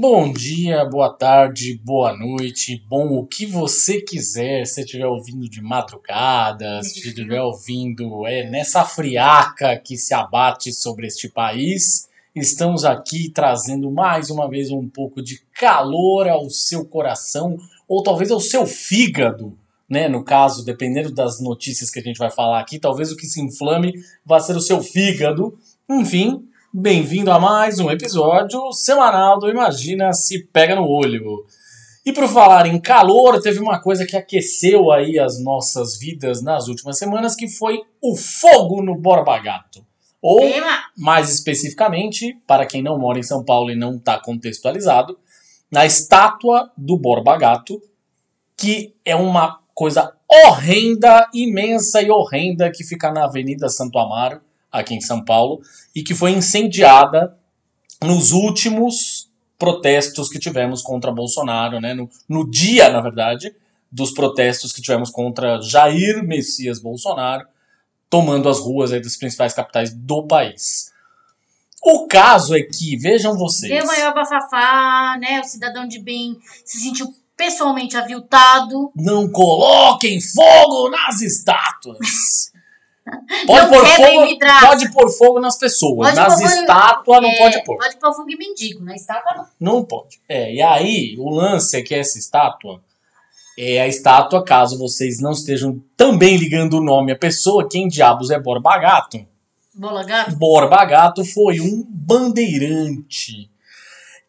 Bom dia, boa tarde, boa noite, bom o que você quiser, se estiver ouvindo de madrugada, se estiver ouvindo é, nessa friaca que se abate sobre este país, estamos aqui trazendo mais uma vez um pouco de calor ao seu coração, ou talvez ao seu fígado, né? No caso, dependendo das notícias que a gente vai falar aqui, talvez o que se inflame vai ser o seu fígado, enfim. Bem-vindo a mais um episódio semanal do Imagina se Pega no Olho. E por falar em calor, teve uma coisa que aqueceu aí as nossas vidas nas últimas semanas, que foi o fogo no Borba Gato. Ou, mais especificamente, para quem não mora em São Paulo e não está contextualizado, na estátua do Borba Gato, que é uma coisa horrenda, imensa e horrenda que fica na Avenida Santo Amaro, aqui em São Paulo, e que foi incendiada nos últimos protestos que tivemos contra Bolsonaro, né? no, no dia, na verdade, dos protestos que tivemos contra Jair Messias Bolsonaro, tomando as ruas aí das principais capitais do país. O caso é que, vejam vocês. Deu maior bafafá, né? O cidadão de bem se sentiu pessoalmente aviltado. Não coloquem fogo nas estátuas! Pode pôr, fogo, pode pôr fogo nas pessoas. Pode nas estátuas não é, pode pôr. Pode pôr fogo e mendigo, na estátua não. Não pode. É, e aí, o lance é que essa estátua é a estátua, caso vocês não estejam também ligando o nome à pessoa, quem diabos é Borba Gato? Gato? Borba Gato foi um bandeirante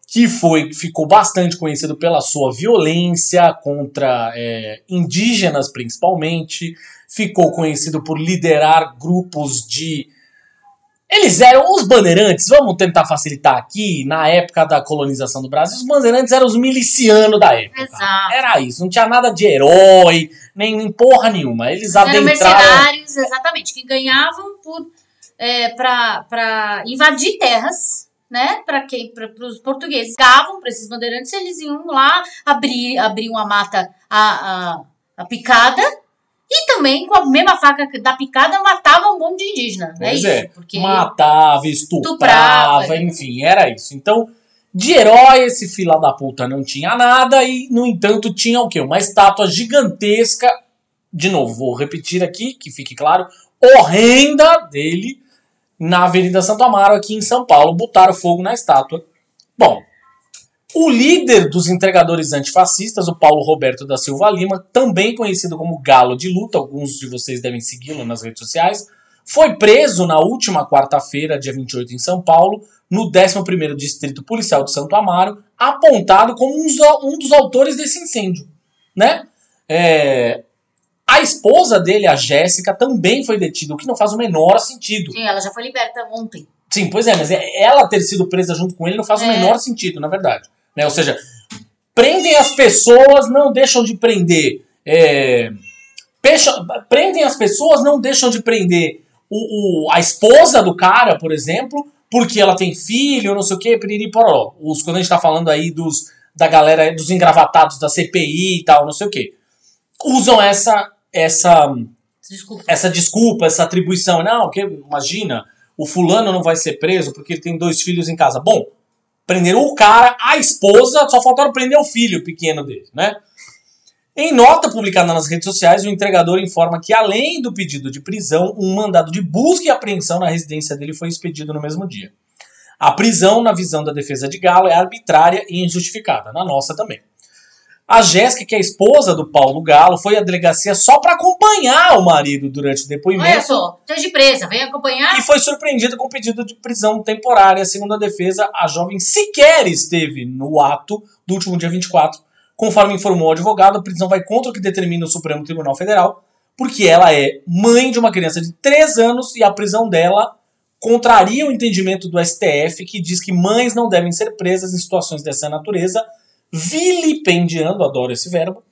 que foi ficou bastante conhecido pela sua violência contra é, indígenas, principalmente. Ficou conhecido por liderar grupos de. Eles eram os bandeirantes, vamos tentar facilitar aqui, na época da colonização do Brasil, os bandeirantes eram os milicianos da época. Exato. Era isso, não tinha nada de herói, nem, porra nenhuma. Eles, Eles adentraram... mercenários, exatamente, que ganhavam por, é, para invadir terras né, para quem, para os portugueses, gavam para esses bandeirantes, eles iam lá abrir, abriam a mata, a, a, a, picada, e também com a mesma faca da picada matavam um monte de indígena. Né, pois é, isso, porque matava, estuprava, estuprava, enfim, era isso. Então, de herói, esse fila da puta não tinha nada, e, no entanto, tinha o quê? Uma estátua gigantesca, de novo, vou repetir aqui, que fique claro, horrenda dele, na Avenida Santo Amaro, aqui em São Paulo, botaram fogo na estátua. Bom, o líder dos entregadores antifascistas, o Paulo Roberto da Silva Lima, também conhecido como Galo de Luta, alguns de vocês devem segui-lo nas redes sociais, foi preso na última quarta-feira, dia 28, em São Paulo, no 11º Distrito Policial de Santo Amaro, apontado como um dos autores desse incêndio. Né? É, a esposa dele, a Jéssica, também foi detida, o que não faz o menor sentido. Sim, ela já foi liberta ontem. Sim, pois é, mas é, ela ter sido presa junto com ele não faz é. o menor sentido, na verdade. Né? Ou seja, prendem as pessoas, não deixam de prender. É, pecha, prendem as pessoas, não deixam de prender o, o, a esposa do cara, por exemplo, porque ela tem filho, não sei o que, piriri poró. Os, quando a gente tá falando aí dos, da galera, dos engravatados da CPI e tal, não sei o que. Usam essa essa desculpa. essa desculpa, essa atribuição. Não, porque imagina, o fulano não vai ser preso porque ele tem dois filhos em casa. Bom, prenderam o cara, a esposa, só faltaram prender o filho pequeno dele, né? Em nota publicada nas redes sociais, o entregador informa que, além do pedido de prisão, um mandado de busca e apreensão na residência dele foi expedido no mesmo dia. A prisão, na visão da defesa de Galo, é arbitrária e injustificada, na nossa também. A Jéssica, que é a esposa do Paulo Galo, foi à delegacia só para acompanhar o marido durante o depoimento. Olha só, esteja presa, vem acompanhar. E foi surpreendida com pedido de prisão temporária. Segundo a defesa, a jovem sequer esteve no ato do último dia 24. Conforme informou o advogado, a prisão vai contra o que determina o Supremo Tribunal Federal, porque ela é mãe de uma criança de 3 anos e a prisão dela contraria o entendimento do STF, que diz que mães não devem ser presas em situações dessa natureza vilipendiando, adoro esse verbo,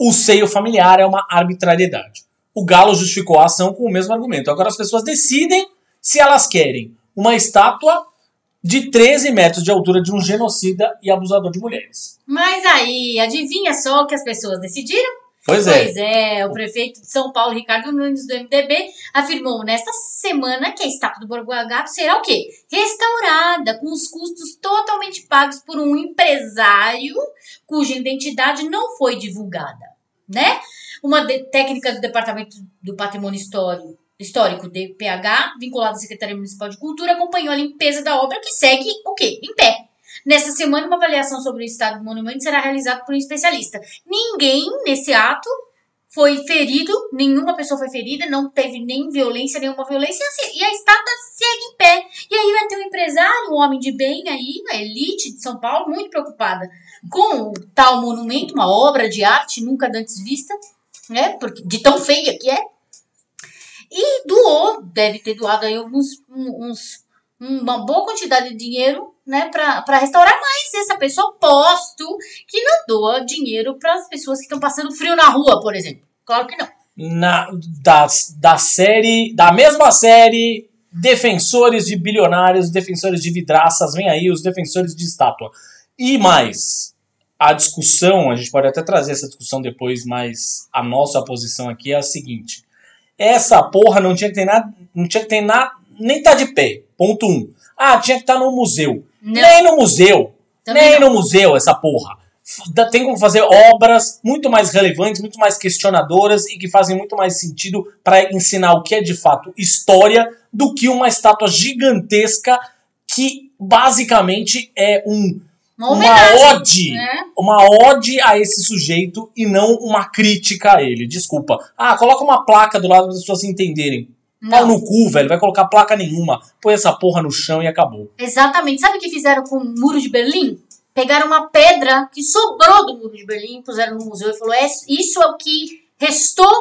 o seio familiar é uma arbitrariedade. O Galo justificou a ação com o mesmo argumento. Agora as pessoas decidem se elas querem uma estátua de 13 metros de altura de um genocida e abusador de mulheres. Mas aí, adivinha só o que as pessoas decidiram? Pois é. Pois é, o prefeito de São Paulo, Ricardo Nunes, do MDB, afirmou nesta semana que a estátua do Borgo Gato será o quê? Restaurada, com os custos totalmente pagos por um empresário cuja identidade não foi divulgada, né? Uma técnica do Departamento do Patrimônio Histórico, Histórico, DPH, vinculada à Secretaria Municipal de Cultura, acompanhou a limpeza da obra que segue o quê? Em pé. Nessa semana, uma avaliação sobre o estado do monumento será realizada por um especialista. Ninguém nesse ato foi ferido, nenhuma pessoa foi ferida, não teve nem violência, nenhuma violência, e assim, e a estátua segue em pé. E aí vai ter um empresário, um homem de bem aí, a elite de São Paulo, muito preocupada com o tal monumento, uma obra de arte nunca antes vista, né? Porque, de tão feia que é. E doou, deve ter doado aí alguns, uns, uma boa quantidade de dinheiro, né, para restaurar, mas essa pessoa posto que não doa dinheiro para as pessoas que estão passando frio na rua, por exemplo. Claro que não. Na, da, da série, da mesma série, defensores de bilionários, defensores de vidraças, vem aí os defensores de estátua. E mais, a discussão, a gente pode até trazer essa discussão depois, mas a nossa posição aqui é a seguinte. Essa porra não tinha que ter nada, não tinha que ter nada, nem tá de pé. Ponto um. Ah, tinha que estar no museu. Não. Nem no museu. Também nem não. no museu, essa porra. Tem como fazer obras muito mais relevantes, muito mais questionadoras e que fazem muito mais sentido para ensinar o que é de fato história do que uma estátua gigantesca que basicamente é um, Uma uma ode né? uma ode a esse sujeito e não uma crítica a ele. Desculpa. Ah, coloca uma placa do lado para as pessoas entenderem. Pau no cu, velho. Vai colocar placa nenhuma. Põe essa porra no chão e acabou. Exatamente. Sabe o que fizeram com o muro de Berlim? Pegaram uma pedra que sobrou do muro de Berlim, puseram no museu e falou: "É- isso é o que restou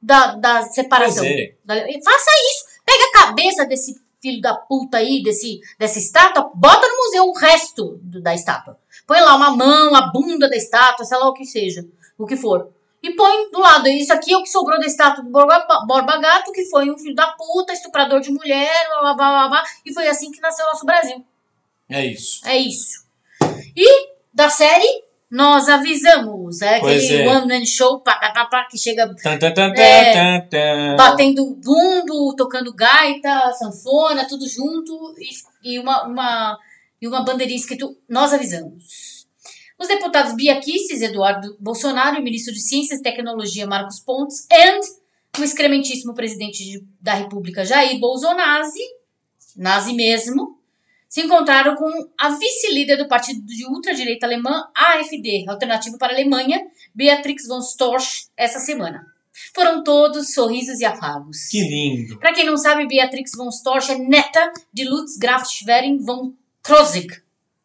da, da separação. É. Da- Faça isso. Pega a cabeça desse filho da puta aí, desse, dessa estátua, bota no museu o resto do- da estátua. Põe lá uma mão, a bunda da estátua, sei lá o que seja, o que for. E põe do lado, isso aqui é o que sobrou da estátua do Borba, Gato, que foi um filho da puta, estuprador de mulher, blá, blá, blá, blá, blá, e foi assim que nasceu o nosso Brasil. É isso. É isso. E da série, nós avisamos. É aquele é. one man show pá, pá, pá, que chega Tan, tan, tan, tan, É. batendo bumbo, tocando gaita, sanfona, tudo junto e, e uma, uma, e uma bandeirinha escrito Nós avisamos. Os deputados Bia Kicis, Eduardo Bolsonaro e o ministro de Ciências e Tecnologia Marcos Pontes and o excrementíssimo presidente de- da República Jair Bolsonaro, nazi mesmo, se encontraram com a vice-líder do partido de ultradireita alemã AfD, Alternativa para a Alemanha, Beatrix von Storch, essa semana. Foram todos sorrisos e afagos. Que lindo. Para quem não sabe, Beatrix von Storch é neta de Lutz Graf Schwerin von Krosigk.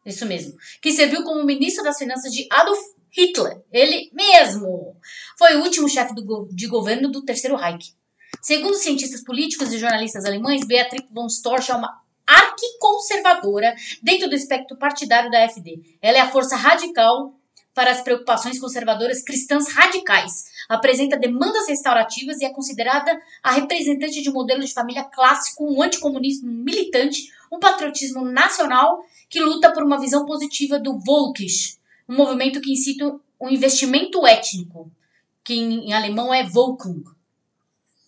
Isso mesmo. Que serviu como ministro das Finanças de Adolf Hitler. Ele mesmo. Foi o último chefe go- de governo do Terceiro Reich. Segundo cientistas políticos e jornalistas alemães, Beatrix von Storch é uma arquiconservadora dentro do espectro partidário da AfD. Ela é a força radical para as preocupações conservadoras cristãs radicais. Apresenta demandas restaurativas e é considerada a representante de um modelo de família clássico, um anticomunismo militante, um patriotismo nacional que luta por uma visão positiva do Volkisch, um movimento que incita um investimento étnico, que em, em alemão é Volkung,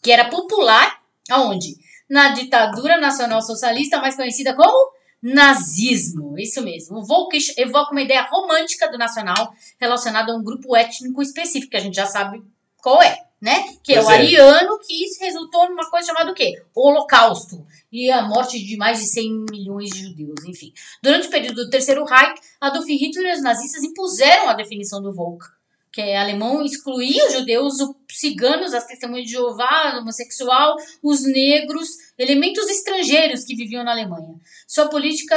que era popular aonde? Na ditadura nacional socialista, mais conhecida como nazismo. Isso mesmo. O Volkisch evoca uma ideia romântica do nacional relacionada a um grupo étnico específico, que a gente já sabe qual é, né? Que é Pois o é. ariano, que isso resultou numa coisa chamada o quê? Holocausto. E a morte de mais de 100 milhões de judeus, enfim. Durante o período do Terceiro Reich, Adolf Hitler e os nazistas impuseram a definição do Volk, que é alemão, excluía os judeus, os ciganos, as testemunhas de Jeová, homossexual, os negros, elementos estrangeiros que viviam na Alemanha. Sua política,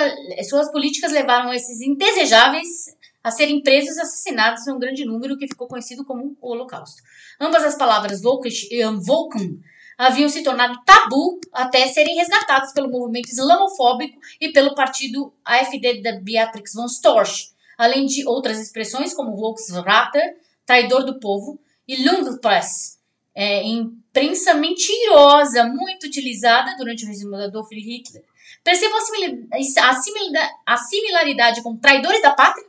suas políticas levaram esses indesejáveis a serem presos e assassinados em um grande número que ficou conhecido como o Holocausto. Ambas as palavras Volkisch e Volken haviam se tornado tabu até serem resgatadas pelo movimento islamofóbico e pelo partido AfD da Beatrix von Storch, além de outras expressões como Volksrater, traidor do povo, e Lundpress, é, imprensa mentirosa muito utilizada durante o regime do Adolf Hitler. Percebam a similaridade com traidores da pátria,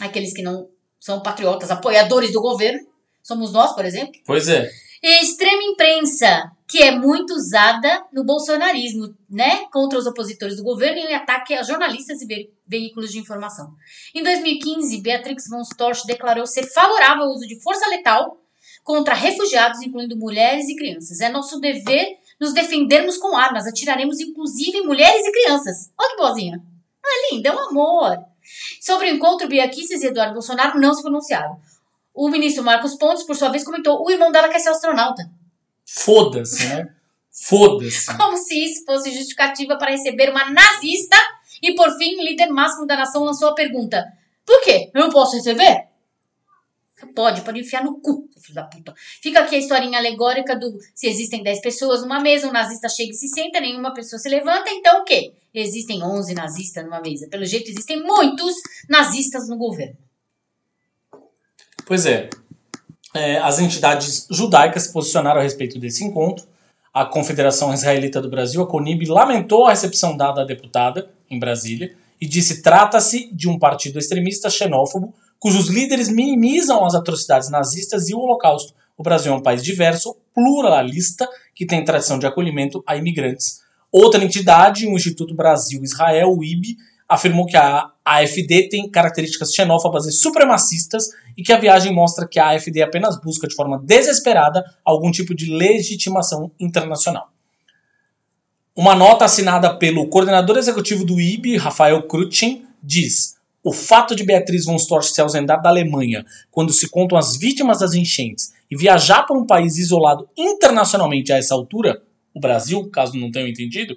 aqueles que não são patriotas, apoiadores do governo, somos nós, por exemplo. Pois é. E extrema imprensa, que é muito usada no bolsonarismo, né, contra os opositores do governo e em ataque a jornalistas e ve veículos de informação. Em 2015, Beatrix von Storch declarou ser favorável ao uso de força letal contra refugiados, incluindo mulheres e crianças. É nosso dever nos defendermos com armas, atiraremos inclusive mulheres e crianças. Olha que boazinha. Não é linda, é um amor. Sobre o encontro, Bia Kicis e Eduardo Bolsonaro não se pronunciaram. O ministro Marcos Pontes, por sua vez, comentou: o irmão dela quer ser astronauta. Foda-se, né? Foda-se. Como se isso fosse justificativa para receber uma nazista. E por fim, o líder máximo da nação lançou a pergunta: por quê? Eu não posso receber? Pode, pode enfiar no cu, filho da puta. Fica aqui a historinha alegórica do se existem 10 pessoas numa mesa, um nazista chega e se senta, nenhuma pessoa se levanta, então o quê? Existem 11 nazistas numa mesa. Pelo jeito, existem muitos nazistas no governo. Pois é. é as entidades judaicas se posicionaram a respeito desse encontro. A Confederação Israelita do Brasil, a CONIB, lamentou a recepção dada à deputada em Brasília e disse trata-se de um partido extremista xenófobo cujos líderes minimizam as atrocidades nazistas e o Holocausto. O Brasil é um país diverso, pluralista, que tem tradição de acolhimento a imigrantes. Outra entidade, o Instituto Brasil-Israel, o IB, afirmou que a AFD tem características xenófobas e supremacistas e que a viagem mostra que a AFD apenas busca de forma desesperada algum tipo de legitimação internacional. Uma nota assinada pelo coordenador executivo do IB, Rafael Krutin, diz: o fato de Beatriz von Storch se ausentar da Alemanha quando se contam as vítimas das enchentes e viajar para um país isolado internacionalmente a essa altura, o Brasil, caso não tenham entendido,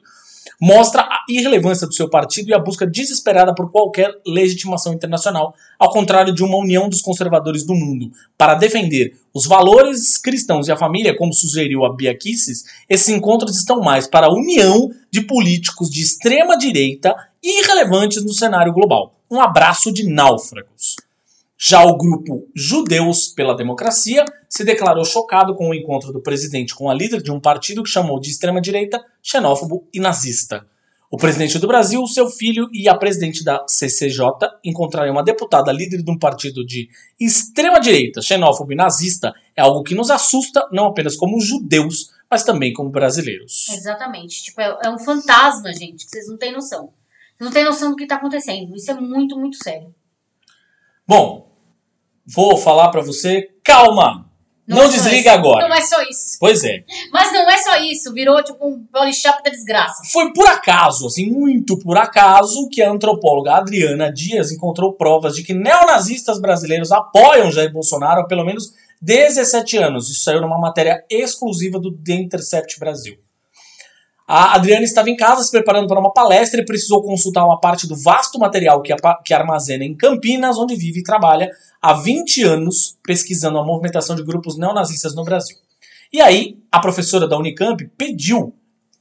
mostra a irrelevância do seu partido e a busca desesperada por qualquer legitimação internacional, ao contrário de uma união dos conservadores do mundo. Para defender os valores cristãos e a família, como sugeriu a Bia Kicis, esses encontros estão mais para a união de políticos de extrema direita irrelevantes no cenário global um abraço de náufragos. Já o grupo Judeus pela Democracia se declarou chocado com o encontro do presidente com a líder de um partido que chamou de extrema-direita, xenófobo e nazista. O presidente do Brasil, seu filho e a presidente da CCJ encontrarem uma deputada líder de um partido de extrema-direita, xenófobo e nazista é algo que nos assusta, não apenas como judeus, mas também como brasileiros. Exatamente. Tipo, é, é um fantasma, gente, que vocês não têm noção não tem noção do que está acontecendo. Isso é muito, muito sério. Bom, vou falar para você, calma. Não, não é desliga agora. Não é só isso. Pois é. Mas não é só isso. Virou tipo um polishop da desgraça. Foi por acaso, assim, muito por acaso, que a antropóloga Adriana Dias encontrou provas de que neonazistas brasileiros apoiam Jair Bolsonaro há pelo menos 17 anos. Isso saiu numa matéria exclusiva do The Intercept Brasil. A Adriana estava em casa se preparando para uma palestra e precisou consultar uma parte do vasto material que, que armazena em Campinas, onde vive e trabalha há 20 anos pesquisando a movimentação de grupos neonazistas no Brasil. E aí, a professora da Unicamp pediu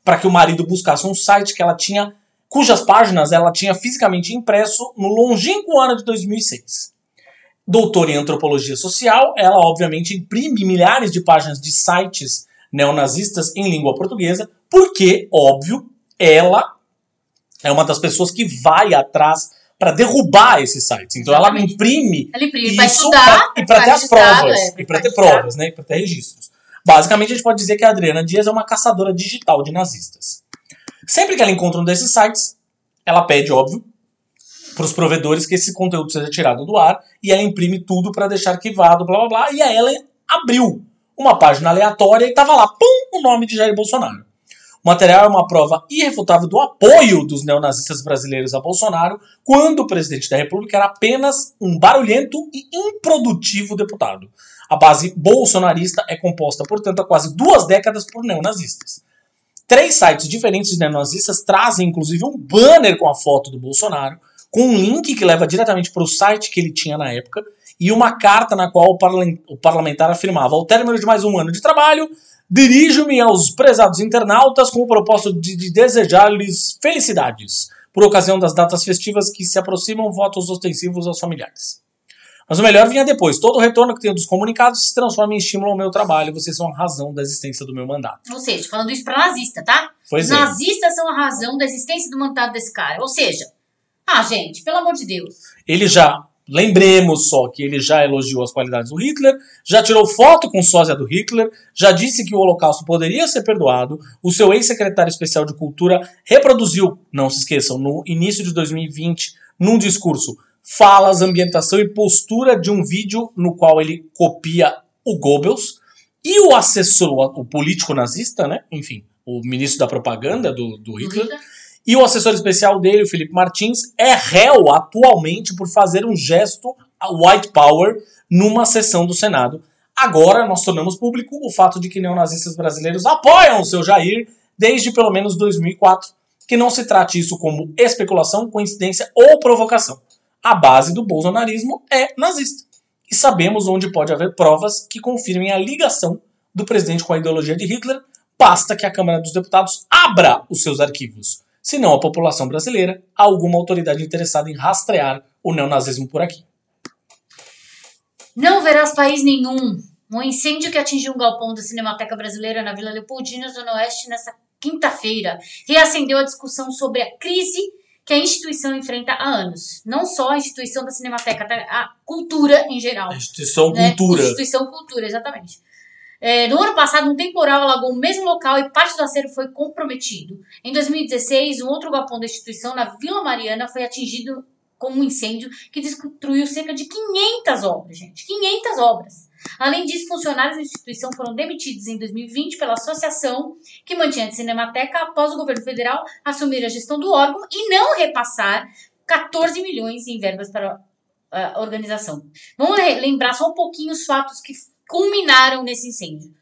para que o marido buscasse um site que ela tinha, cujas páginas ela tinha fisicamente impresso no longínquo ano de 2006. Doutora em antropologia social, ela obviamente imprime milhares de páginas de sites neonazistas em língua portuguesa, porque, óbvio, ela é uma das pessoas que vai atrás para derrubar esses sites. Então Exatamente. ela imprime, ela imprime isso estudar, pra, e para ter as provas, é, e para ter provas, né, para ter registros. Basicamente a gente pode dizer que a Adriana Dias é uma caçadora digital de nazistas. Sempre que ela encontra um desses sites, ela pede, óbvio, para os provedores que esse conteúdo seja tirado do ar e ela imprime tudo para deixar arquivado, blá blá blá, e aí ela abriu uma página aleatória e estava lá, pum, o nome de Jair Bolsonaro. O material é uma prova irrefutável do apoio dos neonazistas brasileiros a Bolsonaro, quando o presidente da República era apenas um barulhento e improdutivo deputado. A base bolsonarista é composta, portanto, há quase duas décadas por neonazistas. Três sites diferentes de neonazistas trazem, inclusive, um banner com a foto do Bolsonaro, com um link que leva diretamente para o site que ele tinha na época, e uma carta na qual o parlamentar afirmava: ao término de mais um ano de trabalho, dirijo-me aos prezados internautas com o propósito de, de desejar-lhes felicidades, por ocasião das datas festivas que se aproximam, votos ostensivos aos familiares. Mas o melhor vinha depois. Todo o retorno que tenho dos comunicados se transforma em estímulo ao meu trabalho. Vocês são a razão da existência do meu mandato. Ou seja, falando isso pra nazista, tá? Pois Os é. nazistas são a razão da existência do mandato desse cara. Ou seja, ah, gente, pelo amor de Deus. Ele já, lembremos só que ele já elogiou as qualidades do Hitler, já tirou foto com sósia do Hitler, já disse que o Holocausto poderia ser perdoado. O seu ex-secretário especial de Cultura reproduziu, não se esqueçam, no início de 2020, num discurso, falas, ambientação e postura de um vídeo no qual ele copia o Goebbels e o assessor, o político nazista, né? Enfim, o ministro da propaganda do, do do Hitler. E o assessor especial dele, o Felipe Martins, é réu atualmente por fazer um gesto white power numa sessão do Senado. Agora nós tornamos público o fato de que neonazistas brasileiros apoiam o seu Jair desde pelo menos 2004. Que não se trate isso como especulação, coincidência ou provocação. A base do bolsonarismo é nazista. E sabemos onde pode haver provas que confirmem a ligação do presidente com a ideologia de Hitler. Basta que a Câmara dos Deputados abra os seus arquivos senão a população brasileira, há alguma autoridade interessada em rastrear o neonazismo por aqui. Não verás país nenhum. Um incêndio que atingiu um galpão da Cinemateca Brasileira na Vila Leopoldina, Zona Oeste, nessa quinta-feira, reacendeu a discussão sobre a crise que a instituição enfrenta há anos. Não só a instituição da Cinemateca, tá? a cultura em geral. instituição né? Instituição Cultura, exatamente. É, no ano passado, um temporal alagou o mesmo local e parte do acervo foi comprometido. Em 2016, um outro galpão da instituição, na Vila Mariana, foi atingido com um incêndio que destruiu cerca de 500 obras, gente. 500 obras. Além disso, funcionários da instituição foram demitidos em 2020 pela associação que mantinha a Cinemateca após o governo federal assumir a gestão do órgão e não repassar 14 milhões em verbas para a organização. Vamos lembrar só um pouquinho os fatos que culminaram nesse incêndio.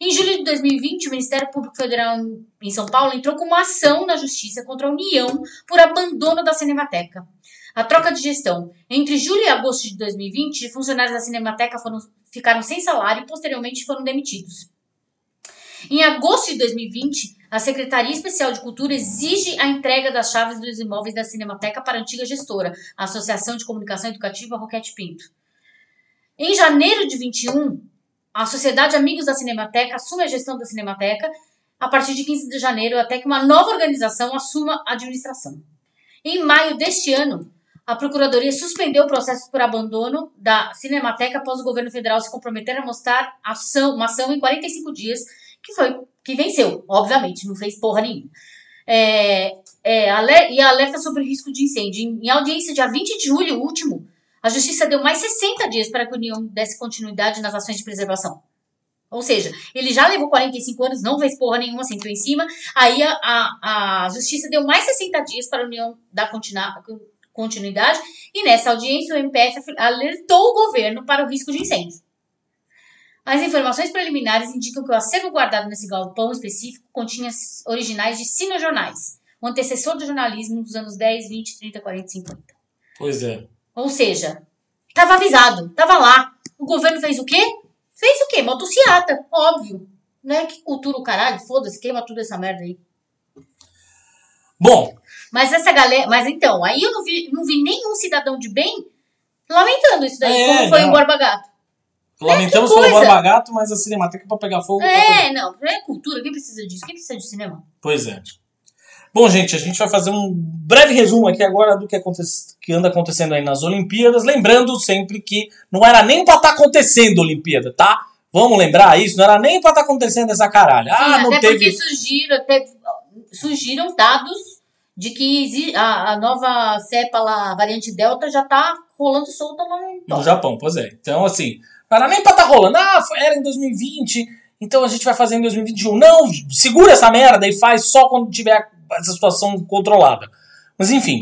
Em julho de 2020, o Ministério Público Federal em São Paulo entrou com uma ação na Justiça contra a União por abandono da Cinemateca. A troca de gestão. Entre julho e agosto de 2020, funcionários da Cinemateca foram, ficaram sem salário e posteriormente foram demitidos. Em agosto de 2020, a Secretaria Especial de Cultura exige a entrega das chaves dos imóveis da Cinemateca para a antiga gestora, a Associação de Comunicação Educativa Roquete Pinto. Em janeiro de 21, a Sociedade Amigos da Cinemateca assume a gestão da Cinemateca a partir de 15 de janeiro, até que uma nova organização assuma a administração. Em maio deste ano, a Procuradoria suspendeu o processo por abandono da Cinemateca após o governo federal se comprometer a mostrar ação, uma ação em 45 dias, que foi que venceu, obviamente, não fez porra nenhuma. É, é, aler, e alerta sobre risco de incêndio. Em, em audiência dia 20 de julho último, a Justiça deu mais 60 dias para que a União desse continuidade nas ações de preservação. Ou seja, ele já levou 45 anos, não fez porra nenhuma, sentou em cima. Aí a, a, a Justiça deu mais 60 dias para a União dar continuidade. E nessa audiência, o MPF alertou o governo para o risco de incêndio. As informações preliminares indicam que o acervo guardado nesse galpão específico continha originais de cinejornais, o antecessor do jornalismo dos anos 10, 20, 30, 40 e 50. Pois é. Ou seja, estava avisado, estava lá. O governo fez o quê? Fez o quê? Motociata, óbvio. Né? Que cultura o caralho, foda-se, queima tudo essa merda aí. Bom, Mas essa galera. Mas então, aí eu não vi, não vi nenhum cidadão de bem lamentando isso daí, É, como foi não. o Borba Gato. lamentamos que pelo. Borba Gato, mas a Cinemateca pra pegar fogo. tá É, não, é cultura, quem precisa disso? Quem precisa de cinema? Pois é. Bom, gente, a gente vai fazer um breve resumo aqui agora do que, aconte- que anda acontecendo aí nas Olimpíadas. Lembrando sempre que não era nem pra estar acontecendo a Olimpíada, tá? Vamos lembrar isso? Não era nem pra estar acontecendo essa caralho. Ah, Sim, não até teve. porque surgiram, até, surgiram dados de que a, a nova cepa lá, a variante Delta, já tá rolando solta lá no No. Japão, pois é. Então, assim, não era nem pra estar rolando. Ah, era em 2020, então a gente vai fazer em 2021. Não, segura essa merda e faz só quando tiver essa situação controlada. Mas, enfim.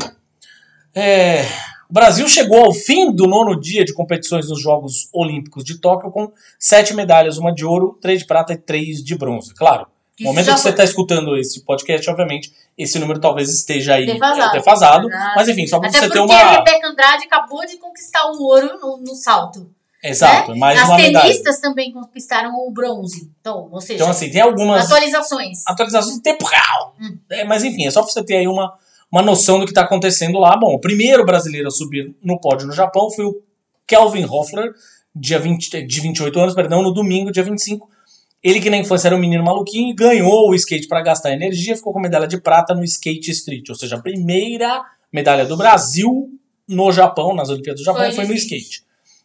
É, o Brasil chegou ao fim do nono dia de competições nos Jogos Olímpicos de Tóquio com sete medalhas, uma de ouro, três de prata e três de bronze. Claro, no momento que você está escutando esse podcast, obviamente, esse número talvez esteja aí Defasado. defasado. Mas, enfim, só para Até você porque ter a uma... Rebeca Andrade acabou de conquistar o ouro no, no salto. Exato, né? mais As uma medalha. tenistas também conquistaram o bronze. Então, ou seja, Então, assim, tem algumas atualizações. atualizações em tempo real. Hum. É, mas, enfim, é só pra você ter aí uma, uma noção do que está acontecendo lá. Bom, o primeiro brasileiro a subir no pódio no Japão foi o Kelvin Hoffler, dia 20, de 28 anos, perdão, no domingo, dia 25. Ele que na infância era um menino maluquinho, ganhou o skate para gastar energia, ficou com medalha de prata no skate street, ou seja, a primeira medalha do Brasil no Japão, nas Olimpíadas do Japão, foi, foi no skate.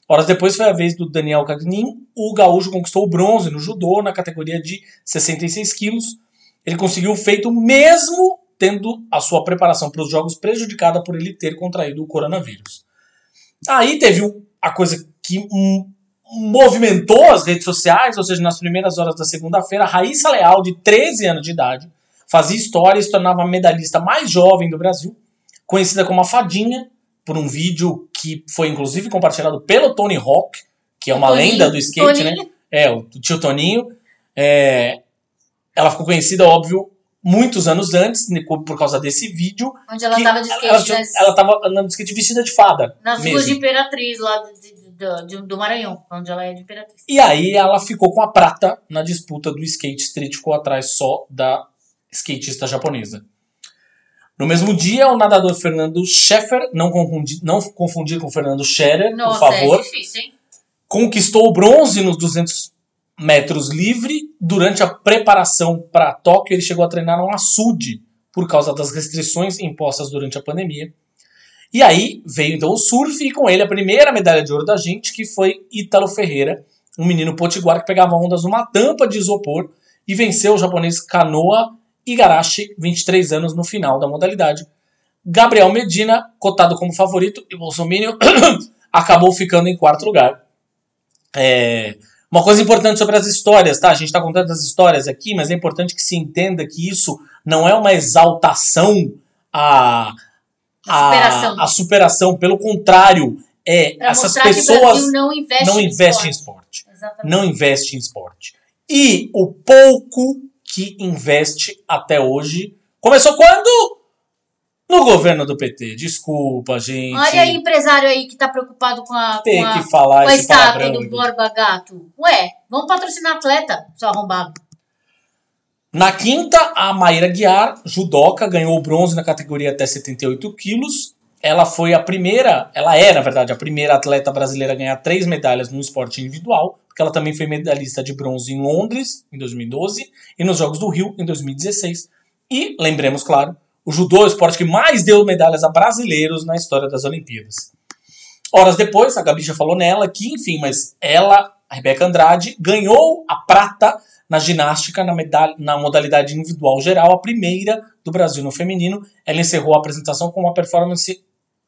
Horas depois foi a vez do Daniel Cagnin, o gaúcho conquistou o bronze no judô na categoria de 66 quilos. Ele conseguiu o feito mesmo tendo a sua preparação para os jogos prejudicada por ele ter contraído o coronavírus. Aí teve a coisa que movimentou as redes sociais, ou seja, nas primeiras horas da segunda-feira, Raíssa Leal, de 13 anos de idade, fazia história e se tornava a medalhista mais jovem do Brasil, conhecida como a Fadinha, por um vídeo que foi inclusive compartilhado pelo Tony Hawk, que é uma Toninho, lenda do skate, né? Toninho. né? É, o tio Toninho. É, ela ficou conhecida, óbvio, muitos anos antes, né, por causa desse vídeo. Onde ela estava de skate. Ela, ela, ela tava andando de skate vestida de fada. Nas mesmo. ruas de Imperatriz, lá de, do Maranhão, onde ela é de Imperatriz. E aí ela ficou com a prata na disputa do skate street, ficou atrás só da skatista japonesa. No mesmo dia, o nadador Fernando Scheffer, não confundir, não confundir com Fernando Scherer, Nossa, por favor, é difícil, hein? conquistou o bronze nos 200 metros livre. Durante a preparação para Tóquio, ele chegou a treinar um açude por causa das restrições impostas durante a pandemia. E aí veio então o surf e com ele a primeira medalha de ouro da gente, que foi Ítalo Ferreira, um menino potiguar que pegava ondas numa tampa de isopor e venceu o japonês Kanoa Igarashi, 23 anos no final da modalidade. Gabriel Medina, cotado como favorito, e Bolsonaro acabou ficando em quarto lugar. É, uma coisa importante sobre as histórias, tá? A gente está contando as histórias aqui, mas é importante que se entenda que isso não é uma exaltação à, a, superação. a superação. Pelo contrário, é pra essas pessoas não investem não investe em esporte. Em esporte. Não investe em esporte. E o pouco que investe até hoje. Começou quando? No governo do PT. Desculpa, gente. Olha aí, empresário aí que tá preocupado com a, Tem com a, que falar com a estátua do Borba Gato. Ué, vamos patrocinar atleta, seu arrombado. Na quinta, a Maíra Guiar, judoca, ganhou o bronze na categoria até 78 quilos. Ela foi a primeira, ela é, na verdade, a primeira atleta brasileira a ganhar três medalhas no esporte individual porque ela também foi medalhista de bronze em Londres, em 2012, e nos Jogos do Rio, em 2016. E, lembremos, claro, o judô é o esporte que mais deu medalhas a brasileiros na história das Olimpíadas. Horas depois, a Gabi já falou nela que, enfim, mas ela, a Rebeca Andrade, ganhou a prata na ginástica na, medalha, na modalidade individual geral, a primeira do Brasil no feminino. Ela encerrou a apresentação com uma performance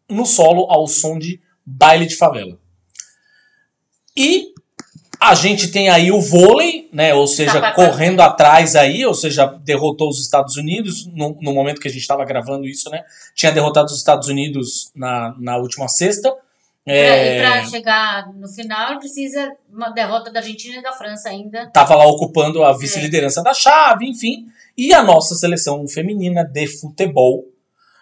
no solo ao som de baile de favela. E a gente tem aí o vôlei, né? Ou seja, tá correndo atrás aí, ou seja, derrotou os Estados Unidos no, no momento que a gente estava gravando isso, né? Tinha derrotado os Estados Unidos na, na última sexta. É... E para chegar no final precisa uma derrota da Argentina e da França ainda. Tava lá ocupando a vice-liderança é. da chave, enfim. E a nossa seleção feminina de futebol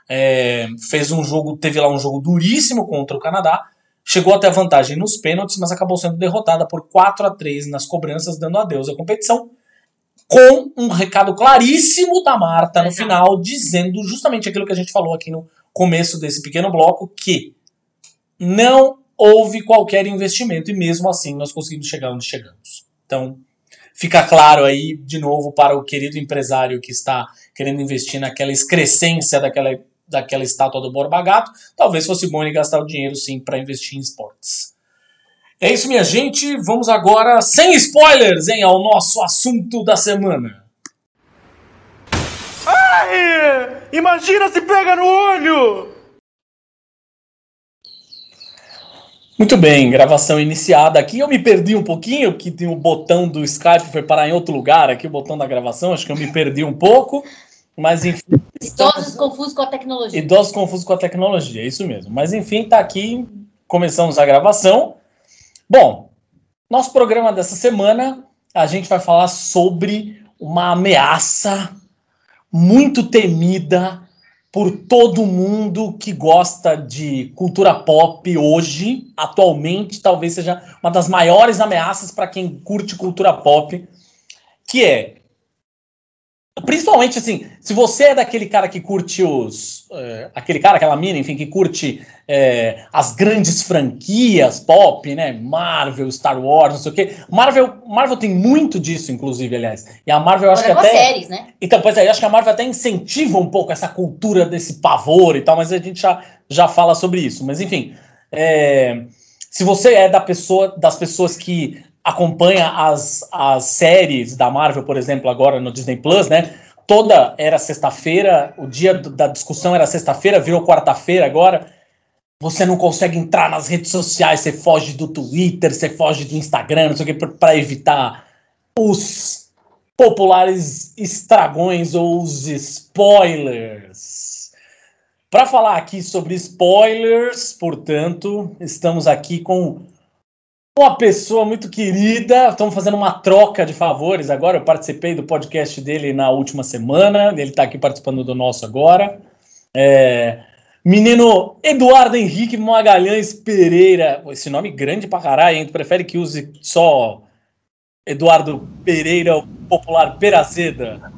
é, fez um jogo, teve lá um jogo duríssimo contra o Canadá Chegou até a vantagem nos pênaltis, mas acabou sendo derrotada por 4 a 3 nas cobranças, dando adeus à competição. Com um recado claríssimo da Marta no final, dizendo justamente aquilo que a gente falou aqui no começo desse pequeno bloco, que não houve qualquer investimento e mesmo assim nós conseguimos chegar onde chegamos. Então, fica claro aí, de novo, para o querido empresário que está querendo investir naquela excrescência daquela daquela estátua do Borba Gato, talvez fosse bom ele gastar o dinheiro sim para investir em esportes. É isso, minha gente. Vamos agora, sem spoilers, hein, ao nosso assunto da semana. Ai! Imagina se pega no olho! Muito bem, gravação iniciada aqui. Eu me perdi um pouquinho, que tem o botão do Skype foi parar em outro lugar aqui, o botão da gravação. Acho que eu me perdi um pouco. Mas enfim. Idosos confusos com a tecnologia. Idosos confusos com a tecnologia, é isso mesmo. Mas enfim, tá aqui, começamos a gravação. Bom, nosso programa dessa semana, a gente vai falar sobre uma ameaça muito temida por todo mundo que gosta de cultura pop hoje, atualmente, talvez seja uma das maiores ameaças para quem curte cultura pop, que é Principalmente assim, se você é daquele cara que curte os. É, aquele cara, aquela mina, enfim, que curte é, as grandes franquias pop, né? Marvel, Star Wars, não sei o quê. Marvel, Marvel tem muito disso, inclusive, aliás. E a Marvel, eu acho Agora que até. séries, né? Então, pois é, eu acho que a Marvel até incentiva um pouco essa cultura desse pavor e tal, mas a gente já, já fala sobre isso. Mas, enfim. É, se você é da pessoa, das pessoas que acompanha as, as séries da Marvel, por exemplo, agora no Disney Plus, né? Toda era sexta-feira, o dia da discussão era sexta-feira, virou quarta-feira agora. Você não consegue entrar nas redes sociais, você foge do Twitter, você foge do Instagram, não sei o que, para evitar os populares estragões ou os spoilers. Para falar aqui sobre spoilers, portanto, estamos aqui com uma pessoa muito querida. Estamos fazendo uma troca de favores agora. Eu participei do podcast dele na última semana. Ele está aqui participando do nosso agora. É, menino Eduardo Henrique Magalhães Pereira. Esse nome grande pra caralho, hein? Tu prefere que use só Eduardo Pereira, o popular Perazeda?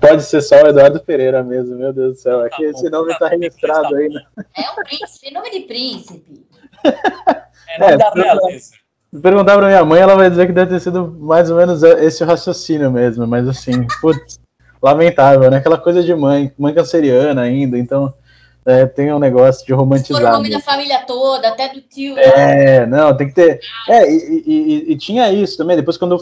Pode ser só o Eduardo Pereira mesmo, meu Deus do céu. Aqui tá esse nome está registrado aí. Né? É um príncipe, nome de príncipe. É nome é, da realeza. Se perguntar pra minha mãe, ela vai dizer que deve ter sido mais ou menos esse raciocínio mesmo, mas assim, putz, lamentável, né? Aquela coisa de mãe, mãe canceriana ainda, então é, tem um negócio de romantizar. o nome da família toda, até do tio. É, não, tem que ter. É, e, e, e, tinha isso também, depois quando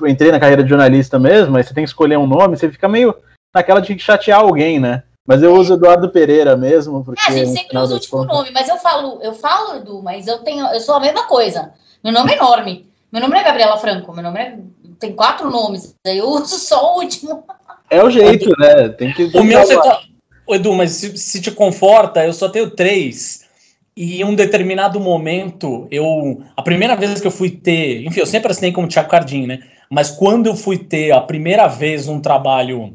eu entrei na carreira de jornalista mesmo, aí você tem que escolher um nome, você fica meio naquela de chatear alguém, né? Mas eu uso Eduardo Pereira mesmo, porque. É, a gente sempre usa o último nome, mas eu falo, eu falo, Edu, mas eu tenho, eu sou a mesma coisa. Meu nome é enorme. Meu nome não é Gabriela Franco, meu nome é... tem quatro nomes. Eu uso só o último. É o jeito, né? Tem que. O meu você tá... Edu, mas se, se te conforta, eu só tenho três. E em um determinado momento, eu. A primeira vez que eu fui ter. Enfim, eu sempre assinei como Thiago Cardim, né? Mas quando eu fui ter a primeira vez um trabalho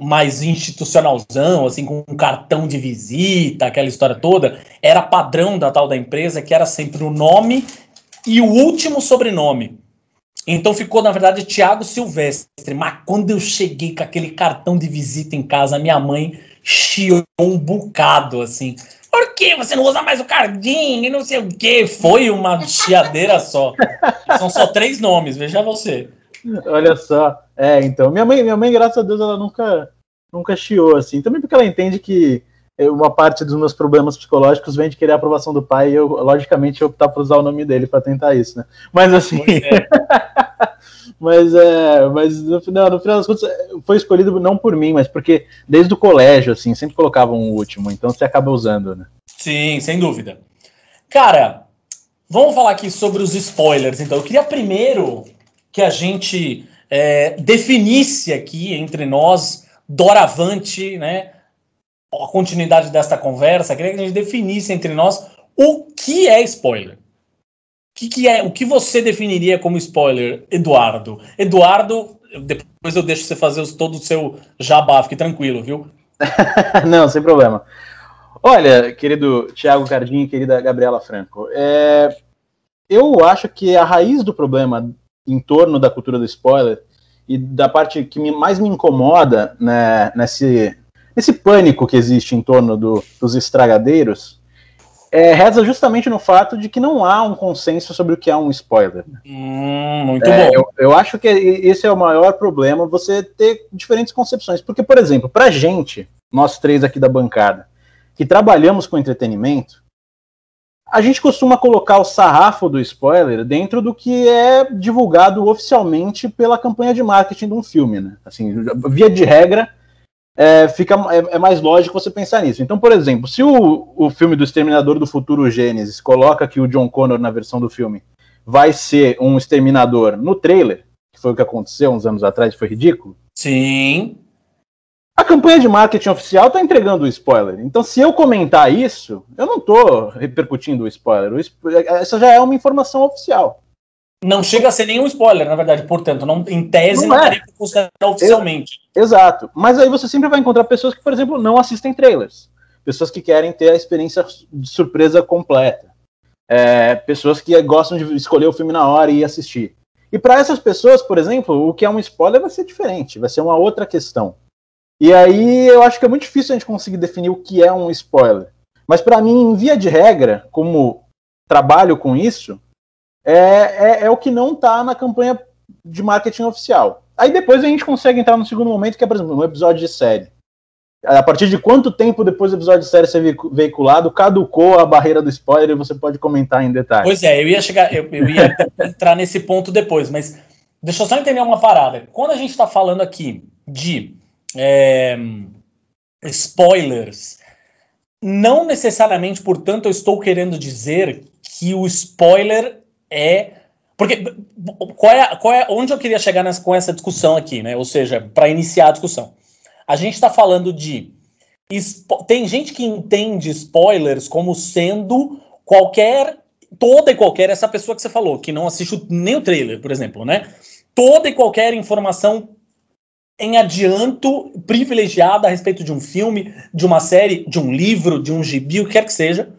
mais institucionalzão, assim, com um cartão de visita, aquela história toda, era padrão da tal da empresa, que era sempre o nome e o último sobrenome. Então ficou, na verdade, Tiago Silvestre. Mas quando eu cheguei com aquele cartão de visita em casa, minha mãe chiou um bocado, assim. Por que você não usa mais o cardinho e não sei o quê? Foi uma chiadeira só. São só três nomes, veja você. Olha só. É, então, minha mãe, minha mãe, graças a Deus, ela nunca, nunca chiou, assim. Também porque ela entende que uma parte dos meus problemas psicológicos vem de querer a aprovação do pai e eu, logicamente, optar por usar o nome dele para tentar isso, né? Mas assim. É. mas é. Mas no final, no final das contas, foi escolhido não por mim, mas porque desde o colégio, assim, sempre colocavam um o último, então você acaba usando, né? Sim, sem dúvida. Cara, vamos falar aqui sobre os spoilers, então. Eu queria primeiro que a gente é, definisse aqui entre nós, doravante, né? A continuidade desta conversa, queria que a gente definisse entre nós o que é spoiler. O que, que é, o que você definiria como spoiler, Eduardo? Eduardo, depois eu deixo você fazer todo o seu jabá, fique tranquilo, viu? Não, sem problema. Olha, querido Tiago Cardim, querida Gabriela Franco, é, eu acho que a raiz do problema em torno da cultura do spoiler e da parte que mais me incomoda né, nesse, esse pânico que existe em torno do, dos estragadeiros é, reza justamente no fato de que não há um consenso sobre o que é um spoiler. Hum, muito é, bom. Eu, eu, acho que esse é o maior problema, você ter diferentes concepções. Porque, por exemplo, para gente, nós três aqui da bancada, que trabalhamos com entretenimento, a gente costuma colocar o sarrafo do spoiler dentro do que é divulgado oficialmente pela campanha de marketing de um filme, né? Assim, via de regra, é, fica, é, é, mais lógico você pensar nisso. Então, por exemplo, se o, o filme do Exterminador do Futuro Gênesis coloca que o John Connor na versão do filme vai ser um exterminador no trailer, que foi o que aconteceu uns anos atrás, foi ridículo. Sim. A campanha de marketing oficial está entregando o spoiler. Então, se eu comentar isso, eu não estou repercutindo o spoiler. O, essa já é uma informação oficial. Não chega a ser nenhum spoiler, na verdade. Portanto, não, em tese, não, não é. considerar oficialmente. Exato. Mas aí você sempre vai encontrar pessoas que, por exemplo, não assistem trailers. Pessoas que querem ter a experiência de surpresa completa. É, pessoas que gostam de escolher o filme na hora e ir assistir. E para essas pessoas, por exemplo, o que é um spoiler vai ser diferente, vai ser uma outra questão. E aí eu acho que é muito difícil a gente conseguir definir o que é um spoiler. Mas para mim, em via de regra, como trabalho com isso, é, é, é o que não está na campanha de marketing oficial. Aí depois a gente consegue entrar no segundo momento, que é, por exemplo, um episódio de série. A partir de quanto tempo depois do episódio de série ser veiculado, caducou a barreira do spoiler e você pode comentar em detalhes. Pois é, eu ia chegar, eu, eu ia entrar nesse ponto depois, mas deixa eu só entender uma parada. Quando a gente está falando aqui de é, spoilers, não necessariamente, portanto, eu estou querendo dizer que o spoiler é porque qual é, qual é onde eu queria chegar nessa, com essa discussão aqui, né? Ou seja, para iniciar a discussão. A gente está falando de. Tem gente que entende spoilers como sendo qualquer. Toda e qualquer, essa pessoa que você falou, que não assiste nem o trailer, por exemplo, né? Toda e qualquer informação em adianto privilegiada a respeito de um filme, de uma série, de um livro, de um gibi, o que quer que seja.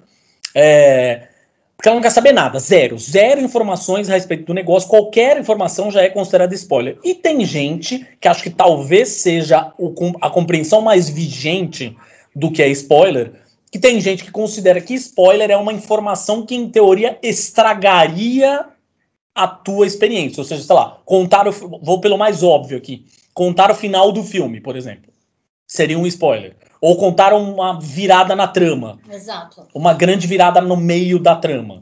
É, porque ela não quer saber nada, zero. Zero informações a respeito do negócio. Qualquer informação já é considerada spoiler. E tem gente que acho que talvez seja o, a compreensão mais vigente do que é spoiler, que tem gente que considera que spoiler é uma informação que, em teoria, estragaria a tua experiência. Ou seja, sei lá, contar o. Vou pelo mais óbvio aqui. Contar o final do filme, por exemplo. Seria um spoiler ou contaram uma virada na trama. Exato. Uma grande virada no meio da trama.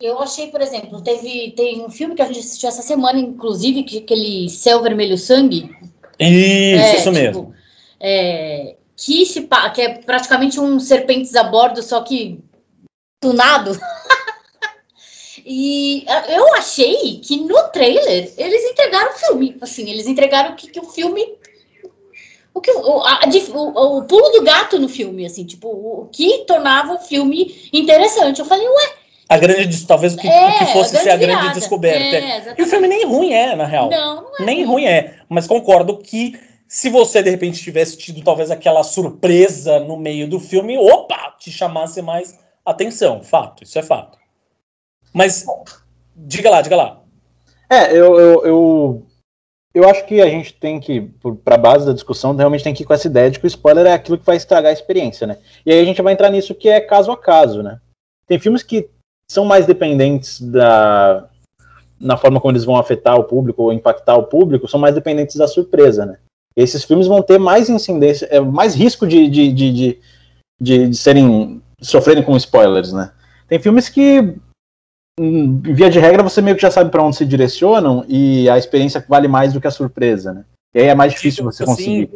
Eu achei, por exemplo, teve tem um filme que a gente assistiu essa semana, inclusive, que aquele Céu Vermelho Sangue. Isso, é, isso tipo, mesmo. É, que, se, que é praticamente um Serpentes a Bordo, só que tunado. e eu achei que no trailer eles entregaram o filme. Assim, eles entregaram que, que o filme o, que, o, a, o, o, pulo do gato no filme, assim, tipo, o, que tornava o filme interessante. Eu falei, ué. A grande, talvez o que, é, o que fosse a ser a grande virada. descoberta. É, e o filme nem ruim é, na real. Não, não é. Nem ruim é. Mas concordo que se você, de repente, tivesse tido talvez aquela surpresa no meio do filme, opa, te chamasse mais atenção. Fato, isso é fato. Mas, diga lá, diga lá. É, eu, eu, eu eu acho que a gente tem que, para a base da discussão, realmente tem que ir com essa ideia de que o spoiler é aquilo que vai estragar a experiência, né? E aí a gente vai entrar nisso que é caso a caso, né? Tem filmes que são mais dependentes da na forma como eles vão afetar o público ou impactar o público, são mais dependentes da surpresa, né? E esses filmes vão ter mais incidência, é, mais risco de, de, de, de, de, de serem sofrerem com spoilers, né? Tem filmes que via de regra, você meio que já sabe para onde se direcionam e a experiência vale mais do que a surpresa, né? E aí é mais difícil você assim, conseguir.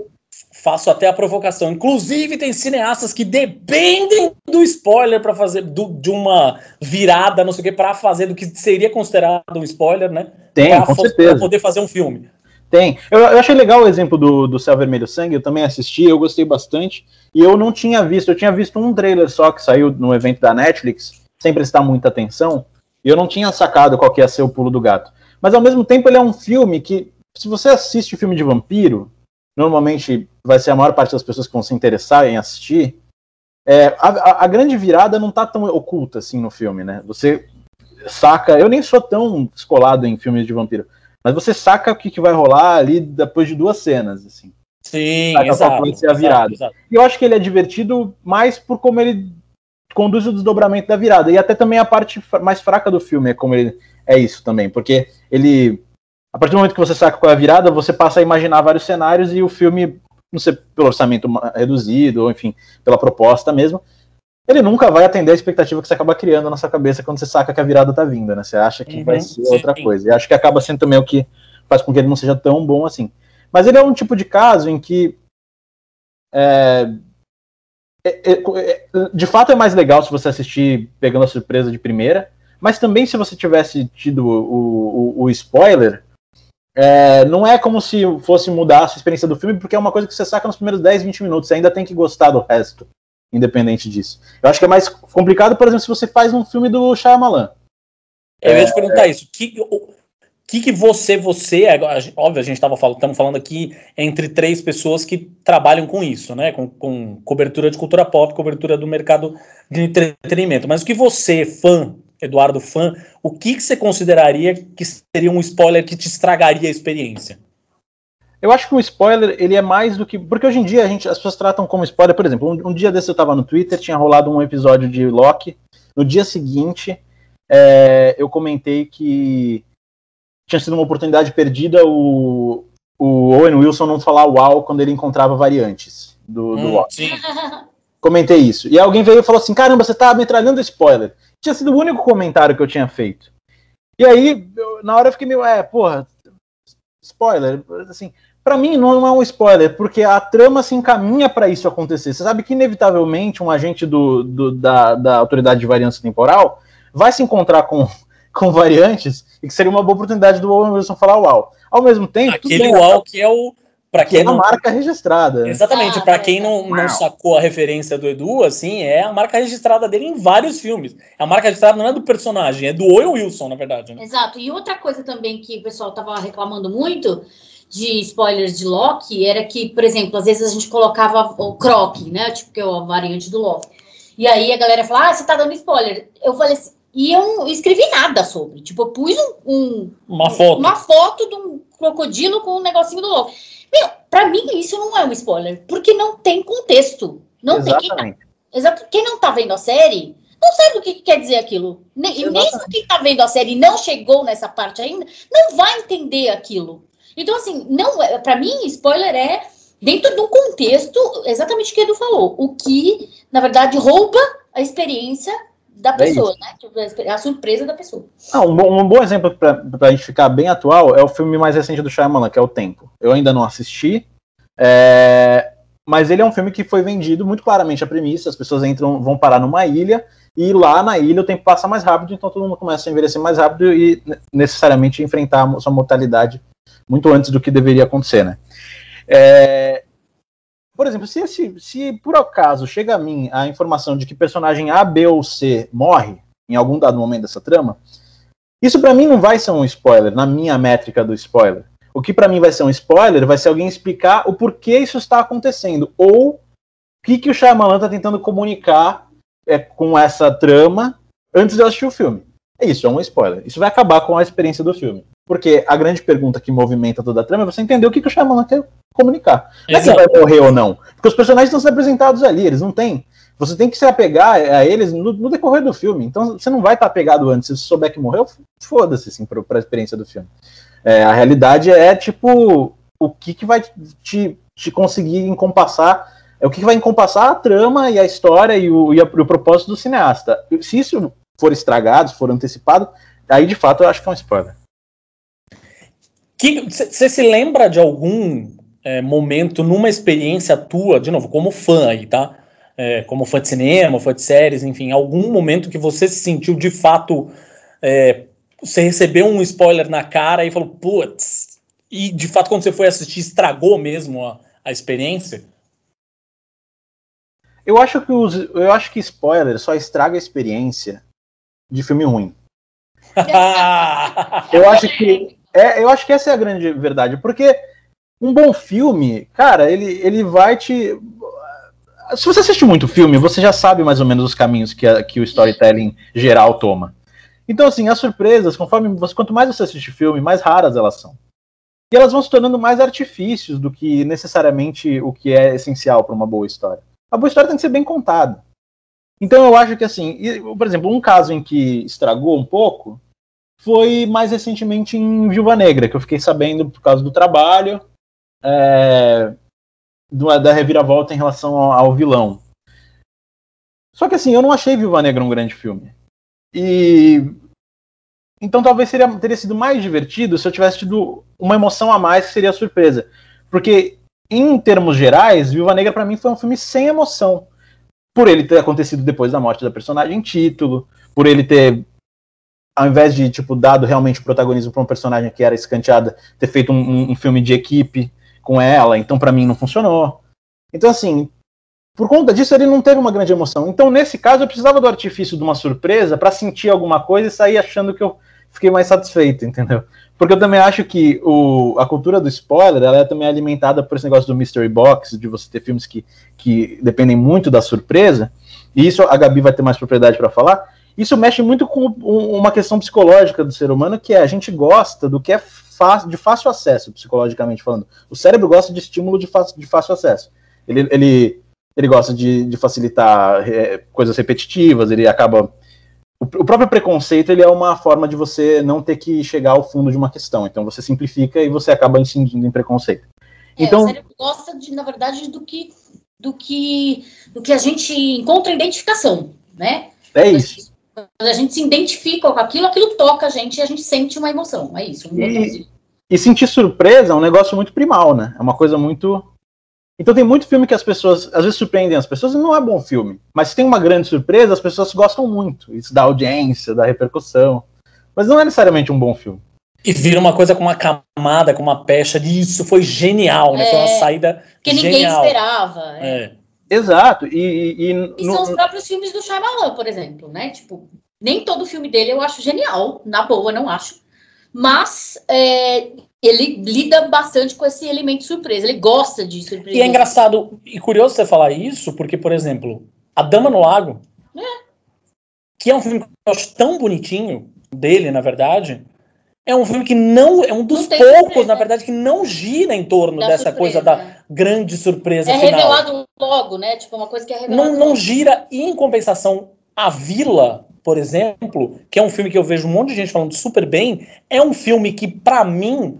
Faço até a provocação. Inclusive, tem cineastas que dependem do spoiler para fazer do, de uma virada, não sei o que, para fazer do que seria considerado um spoiler, né? Tem, pra, com certeza. Pra poder fazer um filme. Tem. Eu, eu, achei legal o exemplo do, do Céu Vermelho Sangue, eu também assisti, eu gostei bastante. E eu não tinha visto, eu tinha visto um trailer só que saiu no evento da Netflix, sem prestar muita atenção. E eu não tinha sacado qual que ia ser o pulo do gato. Mas ao mesmo tempo ele é um filme que, se você assiste filme de vampiro, normalmente vai ser a maior parte das pessoas que vão se interessar em assistir. É, a, a, grande virada não tá tão oculta assim no filme, né? Você saca. Eu nem sou tão descolado em filmes de vampiro, mas você saca o que, que vai rolar ali depois de duas cenas, assim. Sim, saca exato, vai ser a virada. Exato, exato. E eu acho que ele é divertido mais por como ele conduz o desdobramento da virada. E até também a parte mais fraca do filme é como ele é isso também, porque ele a partir do momento que você saca qual é a virada, você passa a imaginar vários cenários e o filme, não sei pelo orçamento reduzido ou enfim, pela proposta mesmo, ele nunca vai atender a expectativa que você acaba criando na sua cabeça quando você saca que a virada tá vindo, né? Você acha que uhum, vai ser sim. outra coisa. E acho que acaba sendo também o que faz com que ele não seja tão bom assim. Mas ele é um tipo de caso em que é, é, é, é, de fato é mais legal se você assistir pegando a surpresa de primeira, mas também se você tivesse tido o, o, o spoiler, é, não é como se fosse mudar a sua experiência do filme, porque é uma coisa que você saca nos primeiros 10, 20 minutos, você ainda tem que gostar do resto, independente disso. Eu acho que é mais complicado, por exemplo, se você faz um filme do Shyamalan. Eu ia te perguntar isso. Que, que, que você, você, óbvio, a gente estava falando, estamos falando aqui entre três pessoas que trabalham com isso, né? Com, com cobertura de cultura pop, cobertura do mercado de entretenimento. Mas o que você, fã, Eduardo, fã, o que, que você consideraria que seria um spoiler que te estragaria a experiência? Eu acho que o spoiler, ele é mais do que. Porque hoje em dia a gente, as pessoas tratam como spoiler, por exemplo, um, um dia desse eu tava no Twitter, tinha rolado um episódio de Loki. No dia seguinte, é, eu comentei que tinha sido uma oportunidade perdida o, o Owen Wilson não falar uau quando ele encontrava variantes do, do Hum, Loki. sim. Comentei isso. E alguém veio e falou assim: caramba, você tá metralhando spoiler. Tinha sido o único comentário que eu tinha feito. E aí, eu- na hora eu fiquei meio, é, porra, spoiler, assim, Pra mim não é um spoiler, porque a trama se encaminha pra isso acontecer. Você sabe que inevitavelmente um agente do, do- da, da autoridade de variância temporal vai se encontrar com, com variantes e que seria uma boa oportunidade do Owen Wilson falar uau. Ao mesmo tempo, tudo Aquele bem, UAU que é o. Pra que é quem uma não. marca registrada. Exatamente, Ah, pra é, quem não, não Uau. sacou a referência do Edu, assim, é a marca registrada dele em vários filmes. A marca registrada não é do personagem, é do Owen Wilson, na verdade. Né? Exato. E outra coisa também que o pessoal tava reclamando muito de spoilers de Loki era que, por exemplo, às vezes a gente colocava o Croc, né? Tipo, que é a variante do Loki. E aí a galera fala, ah, você tá dando spoiler. Eu falei assim, e eu não escrevi nada sobre. Tipo, eu pus um, um- Uma foto. uma foto de um crocodilo com um negocinho do Loki. Meu, pra mim isso não é um spoiler, porque não tem contexto. Não tem. Quem, Exatamente. exato, quem não tá vendo a série não sabe o que, que quer dizer aquilo. Ne- E Exatamente. mesmo quem tá vendo a série e não chegou nessa parte ainda, não vai entender aquilo. Então, assim, não é, para mim, spoiler é dentro do contexto, exatamente o que Edu falou. O que, na verdade, rouba a experiência da pessoa, né? Tipo, a surpresa da pessoa. Não, um, bom, um bom exemplo pra, pra gente ficar bem atual é o filme mais recente do Shyamalan, que é O Tempo. Eu ainda não assisti, é, mas ele é um filme que foi vendido muito claramente a premissa, as pessoas entram, vão parar numa ilha, e lá na ilha o tempo passa mais rápido, então todo mundo começa a envelhecer mais rápido e ne- necessariamente enfrentar a sua mortalidade muito antes do que deveria acontecer, né? É, por exemplo, se, esse- se por acaso chega a mim a informação de que personagem A, B ou C morre em algum dado momento dessa trama, isso pra mim não vai ser um spoiler, na minha métrica do spoiler. O que pra mim vai ser um spoiler vai ser alguém explicar o porquê isso está acontecendo, ou o que, que o Shyamalan tá tentando comunicar é, com essa trama antes de eu assistir o filme. É isso, é um spoiler. Isso vai acabar com a experiência do filme. Porque a grande pergunta que movimenta toda a trama é você entender o que, que o Shyamalan quer comunicar. Não é que Exato. vai morrer ou não. Porque os personagens estão sendo apresentados ali, eles não têm. Você tem que se apegar a eles no, no decorrer do filme. Então você não vai estar apegado antes. Se você souber que morreu, foda-se, assim, pra, pra experiência do filme. É, a realidade é, tipo, o que, que vai te, te conseguir encompassar. É o que, que vai encompassar a trama e a história e o, e a- e o propósito do cineasta. Se isso for estragado, se for antecipado, aí de fato eu acho que é um spoiler. Você se lembra de algum é, momento numa experiência tua, de novo, como fã aí, tá? É, como fã de cinema, fã de séries, enfim, algum momento que você se sentiu de fato. é, você recebeu um spoiler na cara e falou, putz, e de fato quando você foi assistir estragou mesmo a, a experiência? Eu acho que os, eu acho que spoiler só estraga a experiência de filme ruim. Eu acho que é, eu acho que essa é a grande verdade, porque um bom filme, cara, ele, ele vai te se você assiste muito filme, você já sabe mais ou menos os caminhos que, a- que o storytelling geral toma. Então, assim, as surpresas, conforme você, quanto mais você assiste filme, mais raras elas são. E elas vão se tornando mais artifícios do que necessariamente o que é essencial para uma boa história. A boa história tem que ser bem contada. Então eu acho que assim, por exemplo, um caso em que estragou um pouco foi mais recentemente em Viúva Negra, que eu fiquei sabendo por causa do trabalho é, da reviravolta em relação ao, ao vilão. Só que assim, eu não achei Viúva Negra um grande filme. E então talvez seria, teria sido mais divertido se eu tivesse tido uma emoção a mais que seria a surpresa. Porque em termos gerais, Viúva Negra pra mim foi um filme sem emoção. Por ele ter acontecido depois da morte da personagem em título, por ele ter, ao invés de tipo dado realmente o protagonismo para um personagem que era escanteada, ter feito um, um- filme de equipe com ela, então pra mim não funcionou. Então assim, por conta disso ele não teve uma grande emoção. Então nesse caso eu precisava do artifício de uma surpresa pra sentir alguma coisa e sair achando que eu fiquei mais satisfeito, entendeu? Porque eu também acho que o, a cultura do spoiler ela é também alimentada por esse negócio do mystery box, de você ter filmes que, que dependem muito da surpresa, e isso a Gabi vai ter mais propriedade para falar. Isso mexe muito com um- uma questão psicológica do ser humano, que é a gente gosta do que é de fácil acesso, psicologicamente falando. O cérebro gosta de estímulo de fácil, de fácil acesso. Ele, ele, ele gosta de, de facilitar é, coisas repetitivas, ele acaba. O, o, próprio preconceito ele é uma forma de você não ter que chegar ao fundo de uma questão. Então você simplifica e você acaba incidindo em preconceito. É, então, o cérebro gosta, de, na verdade, do que, do, que, do que a gente encontra identificação, né? É isso. Quando a gente se identifica com aquilo, aquilo toca a gente e a gente sente uma emoção. É isso. Um e, e sentir surpresa é um negócio muito primal, né? É uma coisa muito. Então tem muito filme que as pessoas às vezes surpreendem as pessoas e não é bom filme. Mas se tem uma grande surpresa, as pessoas gostam muito. Isso dá audiência, dá repercussão. Mas não é necessariamente um bom filme. E vira uma coisa com uma camada, com uma pecha de isso foi genial, né? É, foi uma saída que ninguém genial. esperava. É. É. Exato. E, e, e no- são os próprios filmes do Shyamalan, por exemplo, né? Tipo, nem todo filme dele eu acho genial, na boa, não acho. Mas é, ele lida bastante com esse elemento surpresa. Ele gosta de surpresa. E é engraçado e curioso você falar isso, porque, por exemplo, A Dama no Lago, que é um filme que eu acho tão bonitinho, dele, na verdade, é um filme que não. É um dos poucos, surpresa. na verdade, que não gira em torno Da dessa surpresa, coisa da grande surpresa É final. revelado logo, né? Tipo, uma coisa que é revelada. não, não gira, e em compensação, A Vila, por exemplo, que é um filme que eu vejo um monte de gente falando super bem, é um filme que, pra mim,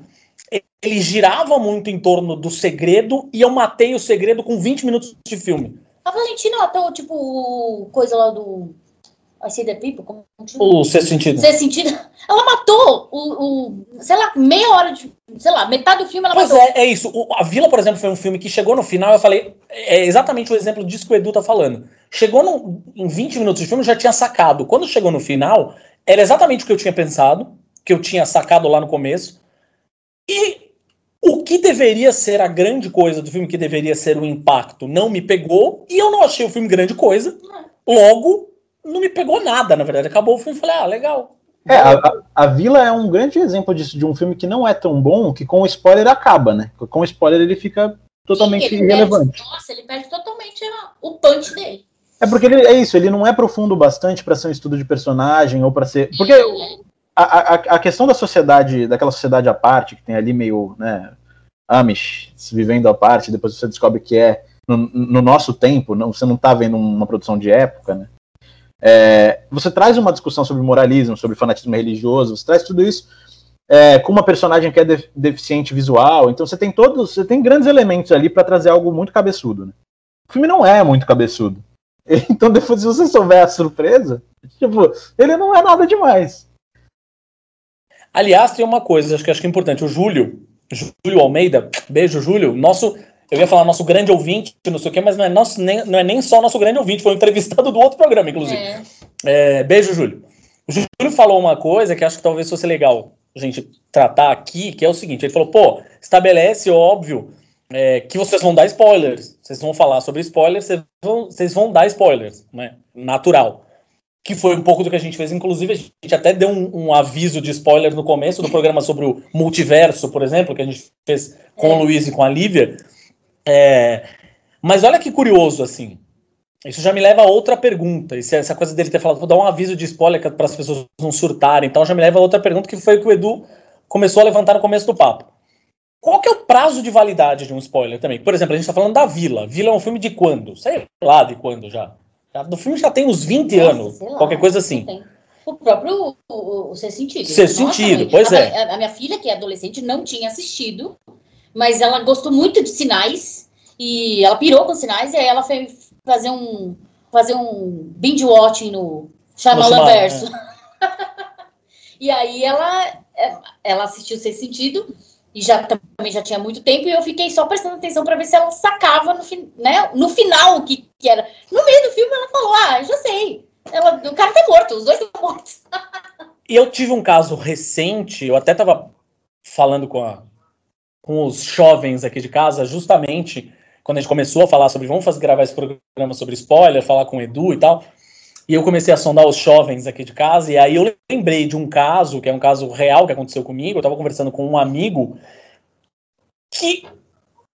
ele girava muito em torno do segredo e eu matei o segredo com 20 minutos de filme. A Valentina, tá, tipo, coisa lá do. I See the People? Como? O sexto sentido. Você sentido? Ela matou o, o. Sei lá, meia hora de. Sei lá, metade do filme ela Pois matou. é, é isso. O- a Vila, por exemplo, foi um filme que chegou no final, eu falei, é exatamente o exemplo disso que o Edu tá falando. Chegou no- em 20 minutos de filme, eu já tinha sacado. Quando chegou no final, era exatamente o que eu tinha pensado, que eu tinha sacado lá no começo. E o que deveria ser a grande coisa do filme, que deveria ser o impacto, não me pegou, e eu não achei o filme grande coisa. Logo, não me pegou nada, na verdade. Acabou o filme e falei, ah, legal. É, a, a- a Vila é um grande exemplo disso, de um filme que não é tão bom que com o spoiler acaba, né? Com o spoiler ele fica totalmente Sim, ele irrelevante. Perde, nossa, ele perde totalmente o punch dele. É porque ele é isso, ele não é profundo bastante pra ser um estudo de personagem ou pra ser. Porque a, a, a questão da sociedade, daquela sociedade à parte, que tem ali meio, né, Amish, vivendo à parte, depois você descobre que é no, no nosso tempo, não, você não tá vendo uma produção de época, né? É, você traz uma discussão sobre moralismo, sobre fanatismo religioso, você traz tudo isso é, com uma personagem que é de- deficiente visual, então você tem todos, você tem grandes elementos ali pra trazer algo muito cabeçudo, né? O filme não é muito cabeçudo. Então, depois, se você souber a surpresa, tipo, ele não é nada demais. Aliás, tem uma coisa, acho que acho que é importante. O Júlio, Júlio Almeida, beijo, Júlio. Nosso, eu ia falar nosso grande ouvinte, não sei o quê, mas não é, nosso, nem, não é nem só nosso grande ouvinte, foi um entrevistado do outro programa, inclusive. É. É, beijo, Júlio. O Júlio falou uma coisa que acho que talvez fosse legal a gente tratar aqui, que é o seguinte: ele falou, pô, estabelece, óbvio, é, que vocês vão dar spoilers. Vocês vão falar sobre spoilers, vocês vão, vocês vão dar spoilers, né? Natural. Que foi um pouco do que a gente fez, inclusive, a gente até deu um, um aviso de spoiler no começo do programa sobre o multiverso, por exemplo, que a gente fez com o Luiz e com a Lívia. É, mas olha que curioso, assim. Isso já me leva a outra pergunta. Esse- essa coisa dele ter falado, vou dar um aviso de spoiler para as pessoas não surtarem. Então já me leva a outra pergunta, que foi o que o Edu começou a levantar no começo do papo. Qual que é o prazo de validade de um spoiler também? Por exemplo, a gente está falando da Vila. Vila é um filme de quando? Sei lá de quando já. Do filme já tem uns 20 Nossa, anos, qualquer coisa assim. Tem. O próprio o, o, o Ser Sentido. Sexto Sentido, mãe, pois a, é. A, a minha filha, que é adolescente, não tinha assistido, mas ela gostou muito de sinais e ela pirou com sinais e aí ela foi fazer um fazer um binge watching no Shyamalan verso. e aí ela é, ela assistiu Ser Sentido e já também já tinha muito tempo e eu fiquei só prestando atenção para ver se ela sacava no, né, no final o que, que era. No meio do filme ela falou: "Ah, já sei. Ela, o cara tá morto, os dois estão mortos". E eu tive um caso recente, eu até estava falando com, a- com os jovens aqui de casa, justamente quando a gente começou a falar sobre, vamos fazer, gravar esse programa sobre spoiler, falar com o Edu e tal, e eu comecei a sondar os jovens aqui de casa, e aí eu lembrei de um caso, que é um caso real que aconteceu comigo, eu estava conversando com um amigo que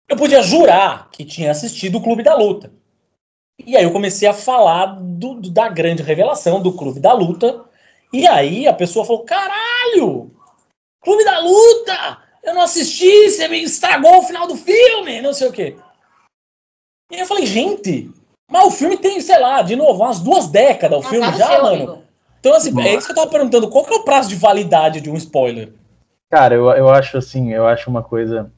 eu podia jurar que tinha assistido o Clube da Luta. E aí eu comecei a falar do- do- da grande revelação do Clube da Luta, e aí a pessoa falou: caralho! Clube da Luta! Eu não assisti, você me estragou o final do filme, não sei o quê. E eu falei, gente, mas o filme tem, sei lá, de novo, umas duas décadas o Mas filme já, seu, mano. amigo? Então, assim, é isso que eu tava perguntando. Qual que é o prazo de validade de um spoiler? Cara, eu, eu acho assim, eu acho uma coisa.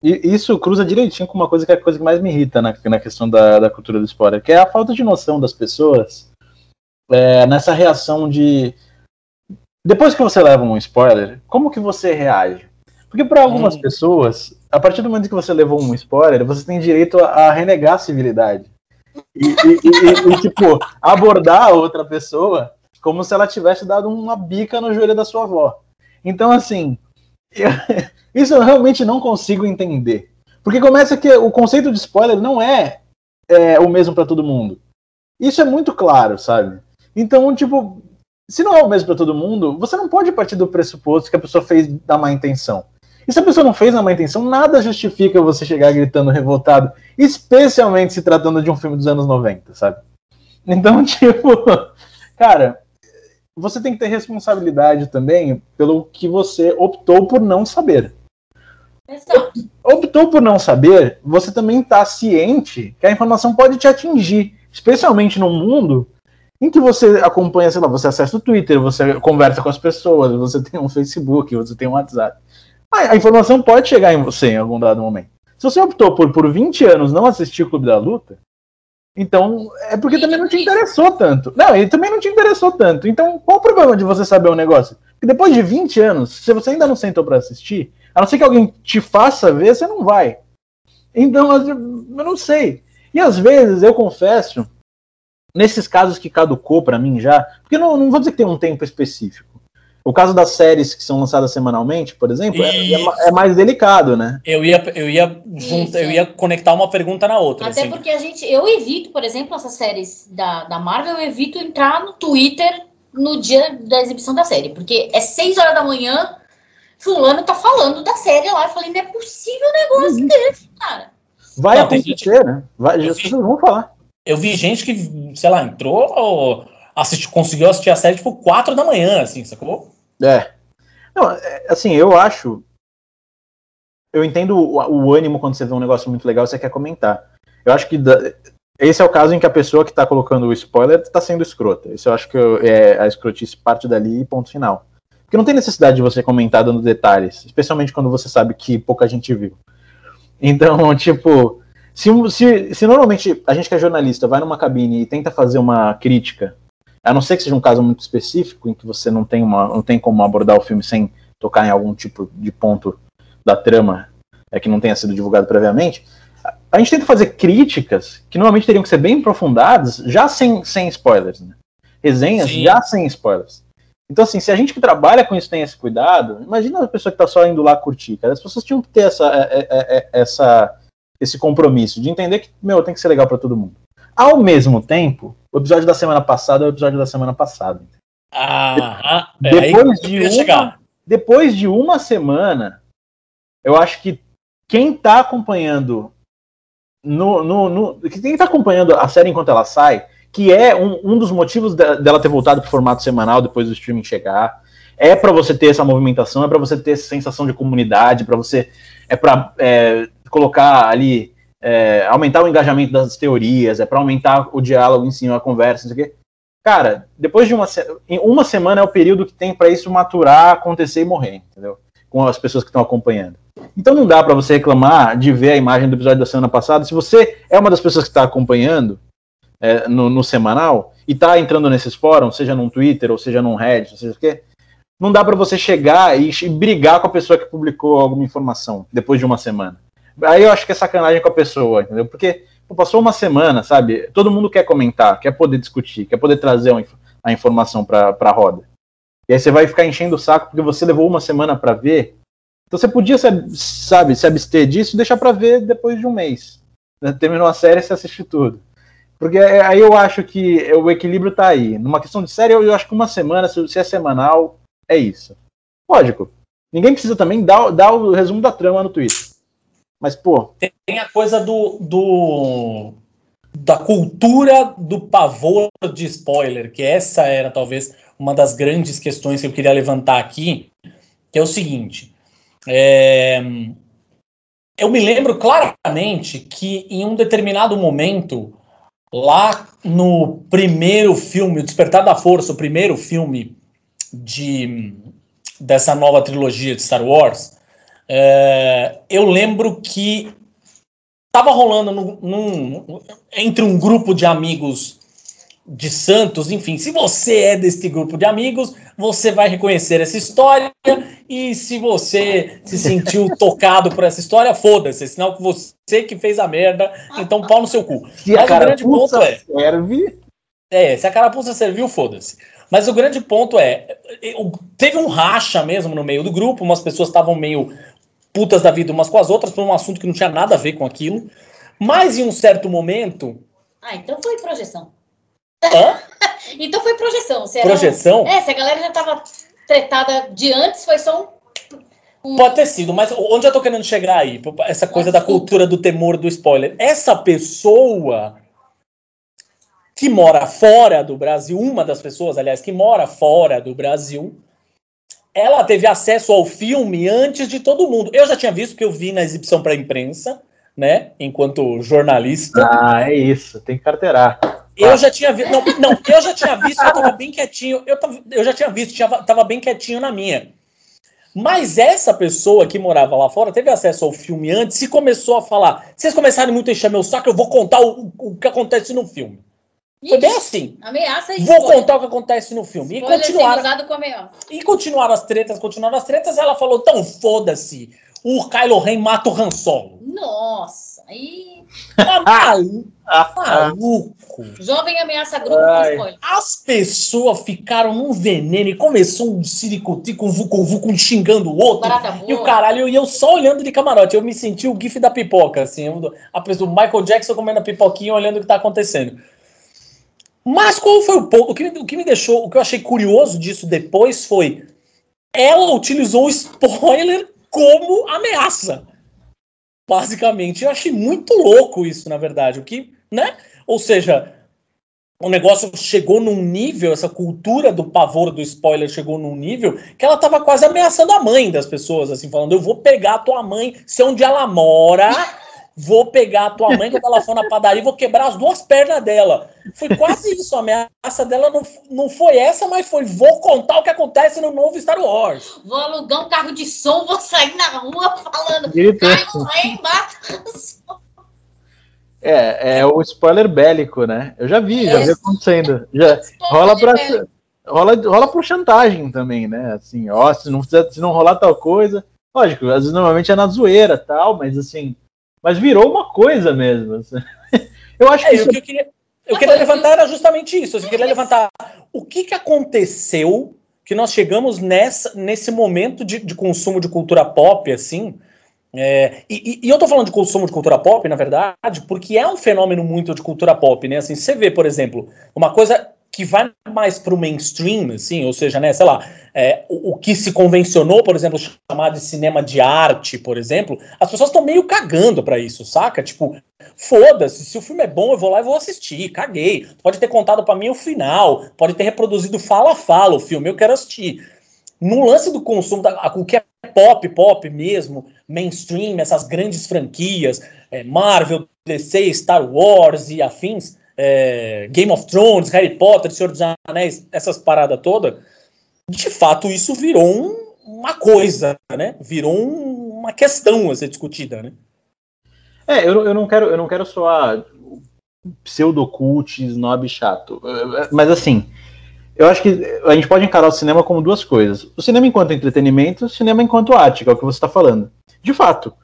E isso cruza direitinho com uma coisa que é a coisa que mais me irrita na, na questão da, da cultura do spoiler, que é a falta de noção das pessoas é, nessa reação de. Depois que você leva um spoiler, como que você reage? Porque para algumas Hum. pessoas, a partir do momento que você levou um spoiler, você tem direito a, a renegar a civilidade. E, e- e- e, tipo, abordar a outra pessoa como se ela tivesse dado uma bica no joelho da sua avó. Então, assim, eu- isso eu realmente não consigo entender. Porque começa que o conceito de spoiler não é, é, o mesmo para todo mundo. Isso é muito claro, sabe? Então, tipo, se não é o mesmo para todo mundo, você não pode partir do pressuposto que a pessoa fez da má intenção. E se a pessoa não fez na má intenção, nada justifica você chegar gritando revoltado, especialmente se tratando de um filme dos anos 90, sabe? Então, tipo, cara, você tem que ter responsabilidade também pelo que você optou por não saber. Exato. Optou por não saber, você também está ciente que a informação pode te atingir, especialmente num mundo em que você acompanha, sei lá, você acessa o Twitter, você conversa com as pessoas, você tem um Facebook, você tem um WhatsApp. A a informação pode chegar em você em algum dado momento. Se você optou por, por 20 anos não assistir o Clube da Luta, então é porque também não te interessou tanto. Não, ele também não te interessou tanto. Então, qual o problema de você saber um negócio? Porque depois de 20 anos, se você ainda não sentou para assistir, a não ser que alguém te faça ver, você não vai. Então, eu não sei. E às vezes, eu confesso, nesses casos que caducou para mim já, porque não, não vou dizer que tem um tempo específico. O caso das séries que são lançadas semanalmente, por exemplo, é, é ma- é mais delicado, né? Eu ia, eu ia eu é. ia conectar uma pergunta na outra. Até assim. porque a gente, eu evito, por exemplo, essas séries da, da Marvel, eu evito entrar no Twitter no dia da exibição da série, porque é 6 horas da manhã, fulano tá falando da série lá, eu falei, não é possível um negócio desse, cara. Vai Não, acontecer, né? Vai, Eu as vi- pessoas vão falar. Eu vi gente que, sei lá, entrou, assistiu, conseguiu assistir a série tipo 4 da manhã, assim, sacou? É. Não, é, assim, eu acho. Eu entendo o, o ânimo quando você vê um negócio muito legal e você quer comentar. Eu acho que da- esse é o caso em que a pessoa que tá colocando o spoiler tá sendo escrota. Isso eu acho que eu- é, a escrotice parte dali e ponto final. Porque não tem necessidade de você comentar dando detalhes, especialmente quando você sabe que pouca gente viu. Então, tipo, se, se, se normalmente a gente que é jornalista vai numa cabine e tenta fazer uma crítica a não ser que seja um caso muito específico, em que você não tem, uma, não tem como abordar o filme sem tocar em algum tipo de ponto da trama é, que não tenha sido divulgado previamente, a, a gente tenta fazer críticas que normalmente teriam que ser bem aprofundadas, já sem, sem spoilers. Né? Resenhas Sim. já sem spoilers. Então, assim, se a gente que trabalha com isso tem esse cuidado, imagina a pessoa que está só indo lá curtir. Cara. As pessoas tinham que ter essa, é, é, é, essa, esse compromisso de entender que, meu, tem que ser legal para todo mundo. Ao mesmo tempo, o episódio da semana passada é o episódio da semana passada. Ah, é Depois de, uma, chegar. depois de uma semana, eu acho que quem tá acompanhando no, no, no- quem tá acompanhando a série enquanto ela sai, que é um, um dos motivos de- dela ter voltado pro formato semanal depois do streaming chegar, é para você ter essa movimentação, é para você ter essa sensação de comunidade, para você é para colocar ali é, aumentar o engajamento das teorias, é para aumentar o diálogo em cima, a conversa, não sei o quê. Cara, depois de uma, se- uma semana é o período que tem para isso maturar, acontecer e morrer, entendeu? Com as pessoas que estão acompanhando. Então não dá para você reclamar de ver a imagem do episódio da semana passada. Se você é uma das pessoas que está acompanhando é, no, no semanal e está entrando nesses fóruns, seja num Twitter ou seja num Reddit, seja o quê, não dá para você chegar e, e brigar com a pessoa que publicou alguma informação depois de uma semana. Aí eu acho que é sacanagem com a pessoa, entendeu? Porque pô, passou uma semana, sabe? Todo mundo quer comentar, quer poder discutir, quer poder trazer a informação para a roda. E aí você vai ficar enchendo o saco porque você levou uma semana para ver. Então você podia, sabe, se abster disso e deixar para ver depois de um mês. Né? Terminou a série, você assiste tudo. Porque é- aí eu acho que o equilíbrio tá aí. Numa questão de série, eu acho que uma semana, se se é semanal, é isso. Lógico. Ninguém precisa também dar, dar o resumo da trama no Twitter. Mas, pô, Tem a coisa do, do da cultura do pavor de spoiler, que essa era talvez uma das grandes questões que eu queria levantar aqui, que é o seguinte. É, eu me lembro claramente que em um determinado momento, lá no primeiro filme, O Despertar da Força, o primeiro filme de, dessa nova trilogia de Star Wars, é, eu lembro que estava rolando num, num, entre um grupo de amigos de Santos, enfim, se você é deste grupo de amigos, você vai reconhecer essa história e se você se sentiu tocado por essa história, foda-se, sinal que você que fez a merda, então pau no seu cu. Se Mas o grande ponto é serve... É, se a carapuça serviu, foda-se. Mas o grande ponto é, teve um racha mesmo no meio do grupo, umas pessoas estavam meio putas da vida umas com as outras por um assunto que não tinha nada a ver com aquilo. Mas em um certo momento. Ah, então foi projeção. Hã? então foi projeção. Se projeção? É, se a galera já tava tretada de antes, foi só um. Pode ter sido, mas onde eu tô querendo chegar aí? Essa coisa da cultura do temor do spoiler. Essa pessoa que mora fora do Brasil, uma das pessoas, aliás, que mora fora do Brasil, ela teve acesso ao filme antes de todo mundo. Eu já tinha visto, que eu vi na exibição para a imprensa, né? Enquanto jornalista. Ah, é isso, tem que carteirar. Eu já tinha visto. Não, não, eu já tinha visto, eu tava bem quietinho. Eu, tava, eu já tinha visto, tinha, tava bem quietinho na minha. Mas essa pessoa que morava lá fora teve acesso ao filme antes e começou a falar: vocês começarem muito a encher meu saco, eu vou contar o, o que acontece no filme. Foi bem assim. Ameaça e Vou contar o que acontece no filme. E continuaram, com ameaça. e continuaram as tretas, continuaram as tretas. Ela falou: então foda-se. O Kylo Ren mata o Han Solo. Nossa, aí. Tá maluco. maluco. Jovem ameaça grupo spoiler. As pessoas ficaram num veneno e começou um siricuti com vucu vucu xingando o outro. E o caralho, e eu só olhando de camarote. Eu me senti o gif da pipoca, assim. A pessoa, o Michael Jackson comendo a pipoquinha olhando o que tá acontecendo. Mas qual foi o ponto? O que, o que me deixou, o que eu achei curioso disso depois foi ela utilizou o spoiler como ameaça. Basicamente, eu achei muito louco isso, na verdade. O que, né? Ou seja, o negócio chegou num nível, essa cultura do pavor do spoiler chegou num nível que ela tava quase ameaçando a mãe das pessoas, assim, falando: eu vou pegar a tua mãe, sei onde ela mora, vou pegar a tua mãe quando ela for na padaria e vou quebrar as duas pernas dela. Foi quase isso. A ameaça dela não, não foi essa, mas foi: vou contar o que acontece no novo Star Wars. Vou alugar um carro de som, vou sair na rua falando. Cai mata. É, é o spoiler bélico, né? Eu já vi, já vi acontecendo. Já, rola pra, rola, rola por chantagem também, né? Assim, ó, se não, se não rolar tal coisa. Lógico, às vezes normalmente é na zoeira tal, mas assim, mas virou uma coisa mesmo. Assim. Eu acho é, que. Isso... O que eu queria, eu queria levantar era justamente isso. Eu queria levantar o que, que aconteceu que nós chegamos nessa, nesse momento de, de consumo de cultura pop, assim. É, e, e, eu tô falando de consumo de cultura pop, na verdade, porque é um fenômeno muito de cultura pop, né? Assim, você vê, por exemplo, uma coisa que vai mais para o mainstream, assim, ou seja, né, sei lá, é, o, o, que se convencionou, por exemplo, chamar de cinema de arte, por exemplo, as pessoas estão meio cagando para isso, saca? Tipo, foda-se, se o filme é bom, eu vou lá e vou assistir, caguei. Pode ter contado para mim o final, pode ter reproduzido fala a fala o filme, eu quero assistir. No lance do consumo, o que é pop, pop mesmo, mainstream, essas grandes franquias, é, Marvel, DC, Star Wars e afins, é, Game of Thrones, Harry Potter, Senhor dos Anéis, essas paradas todas, de fato isso virou um, uma coisa, né? Virou um, uma questão a ser discutida, né? É, eu, eu não quero eu não quero soar pseudo-cult, snob chato, mas assim, eu acho que a gente pode encarar o cinema como duas coisas. O cinema enquanto entretenimento, o cinema enquanto arte, que é o que você está falando. De fato,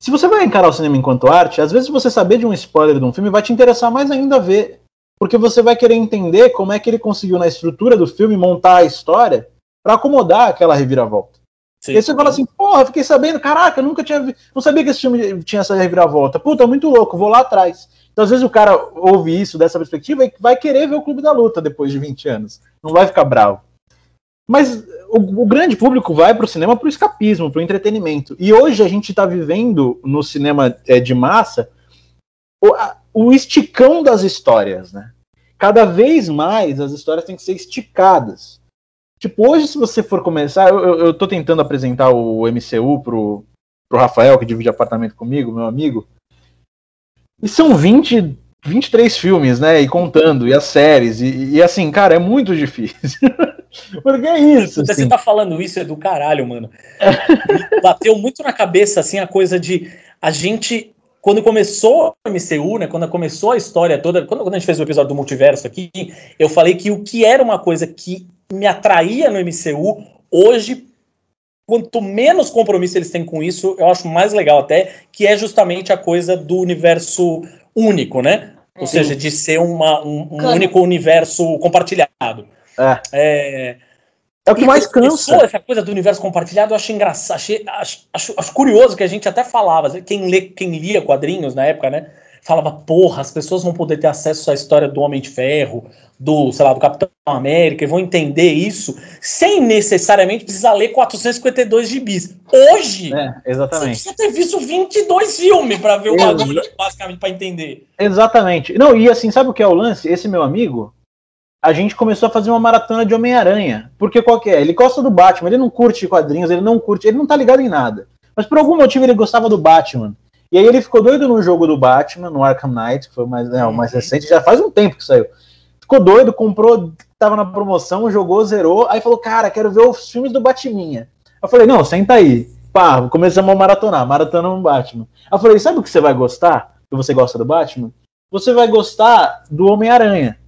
se você vai encarar o cinema enquanto arte, às vezes você saber de um spoiler de um filme vai te interessar mais ainda ver, porque você vai querer entender como é que ele conseguiu na estrutura do filme montar a história para acomodar aquela reviravolta. Sim. E aí você fala assim, porra, fiquei sabendo, caraca, nunca tinha vi... não sabia que esse filme tinha essa reviravolta. Puta, muito louco, vou lá atrás. Então, às vezes o cara ouve isso dessa perspectiva e vai querer ver o Clube da Luta depois de 20 anos. Não vai ficar bravo. Mas o, o grande público vai para o cinema para o escapismo, para o entretenimento. E hoje a gente está vivendo no cinema é, de massa o, a, o esticão das histórias, né? Cada vez mais as histórias têm que ser esticadas. Tipo, hoje, se você for começar, eu, tô tentando apresentar o MCU pro, pro Rafael, que divide apartamento comigo, meu amigo. E são 20, 23 filmes, né? E contando, e as séries, e, e assim, cara, é muito difícil. Porque é isso. Você assim. tá falando isso é do caralho, mano. Bateu muito na cabeça, assim, a coisa de a gente. Quando começou o MCU, né? Quando começou a história toda, quando, quando a gente fez o episódio do multiverso aqui, eu falei que o que era uma coisa que me atraía no MCU, hoje, quanto menos compromisso eles têm com isso, eu acho mais legal até, que é justamente a coisa do universo único, né? Ou Sim. seja, de ser uma, um, um único universo compartilhado. É, É, é o que e mais cansa. Essa coisa do universo compartilhado, eu achei engraçado, achei, acho, acho, acho curioso que a gente até falava, quem, lê, quem lia quadrinhos na época, né? Falava, porra, as pessoas vão poder ter acesso à história do Homem de Ferro, do, sei lá, do Capitão América, e vão entender isso sem necessariamente precisar ler 452 gibis. Hoje, É, você exatamente. precisa ter visto 22 filmes pra ver o bagulho, basicamente, pra entender. Exatamente. Não, e assim, sabe o que é o lance? Esse meu amigo, a gente começou a fazer uma maratona de Homem-Aranha. Porque qual que é? Ele gosta do Batman, ele não curte quadrinhos, ele não curte, ele não tá ligado em nada. Mas por algum motivo ele gostava do Batman. E aí ele ficou doido no jogo do Batman, no Arkham Knight, que foi o mais, é, o mais recente, já faz um tempo que saiu. Ficou doido, comprou, tava na promoção, jogou, zerou, aí falou, cara, quero ver os filmes do Batiminha. Eu falei, não, senta aí. Pá, começamos a maratonar, maratona no Batman. Aí eu falei, sabe o que você vai gostar? Que você gosta do Batman? Você vai gostar do Homem-Aranha.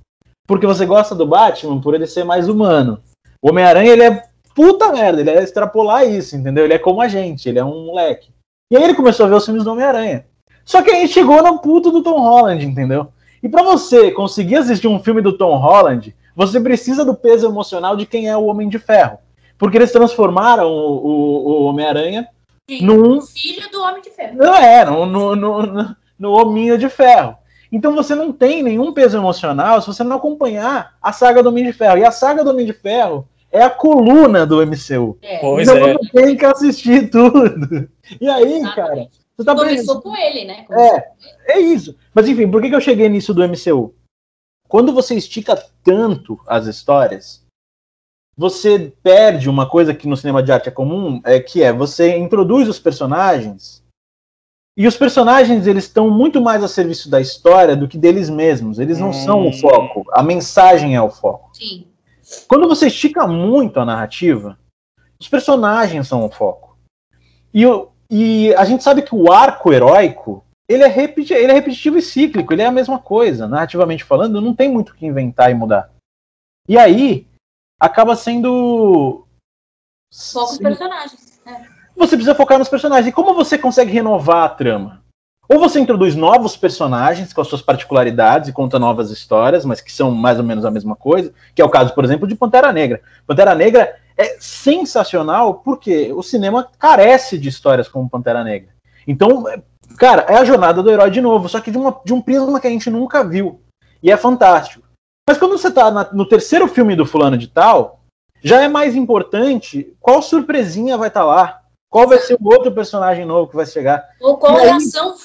Porque você gosta do Batman por ele ser mais humano. O Homem-Aranha, ele é puta merda, ele é extrapolar isso, entendeu? Ele é como a gente, ele é um moleque. E aí ele começou a ver os filmes do Homem-Aranha. Só que aí chegou no puto do Tom Holland, entendeu? E pra você conseguir assistir um filme do Tom Holland, você precisa do peso emocional de quem é o Homem de Ferro. Porque eles transformaram o, o- o Homem-Aranha num filho do Homem de Ferro. não é, no, no, no, no- no hominho de ferro. Então você não tem nenhum peso emocional se você não acompanhar a saga do Homem de Ferro. E a saga do Homem de Ferro é a coluna do MCU. É, Pois então é. você tem que assistir tudo. E aí, cara, exatamente. você tá Começou com ele, né? É, é isso. Mas enfim, por que, que eu cheguei nisso do MCU? Quando você estica tanto as histórias, você perde uma coisa que no cinema de arte é comum, é que é você introduz os personagens e os personagens eles estão muito mais a serviço da história do que deles mesmos. Eles não Hum. são o foco. A mensagem é o foco. Sim. Quando você estica muito a narrativa, os personagens são o foco. E, e a gente sabe que o arco heróico ele é, repeti ele é repetitivo e cíclico, ele é a mesma coisa. Narrativamente falando, não tem muito o que inventar e mudar. E aí, acaba sendo. Poucos personagens. É. Você precisa focar nos personagens. E como você consegue renovar a trama? Ou você introduz novos personagens com as suas particularidades e conta novas histórias, mas que são mais ou menos a mesma coisa, que é o caso, por exemplo, de Pantera Negra. Pantera Negra é sensacional porque o cinema carece de histórias como Pantera Negra. Então, é- cara, é a jornada do herói de novo, só que de, uma- de um prisma que a gente nunca viu. E é fantástico. Mas quando você tá na- no terceiro filme do fulano de tal, já é mais importante qual surpresinha vai estar lá. Qual vai ser o outro personagem novo que vai chegar? Ou qual aí- reação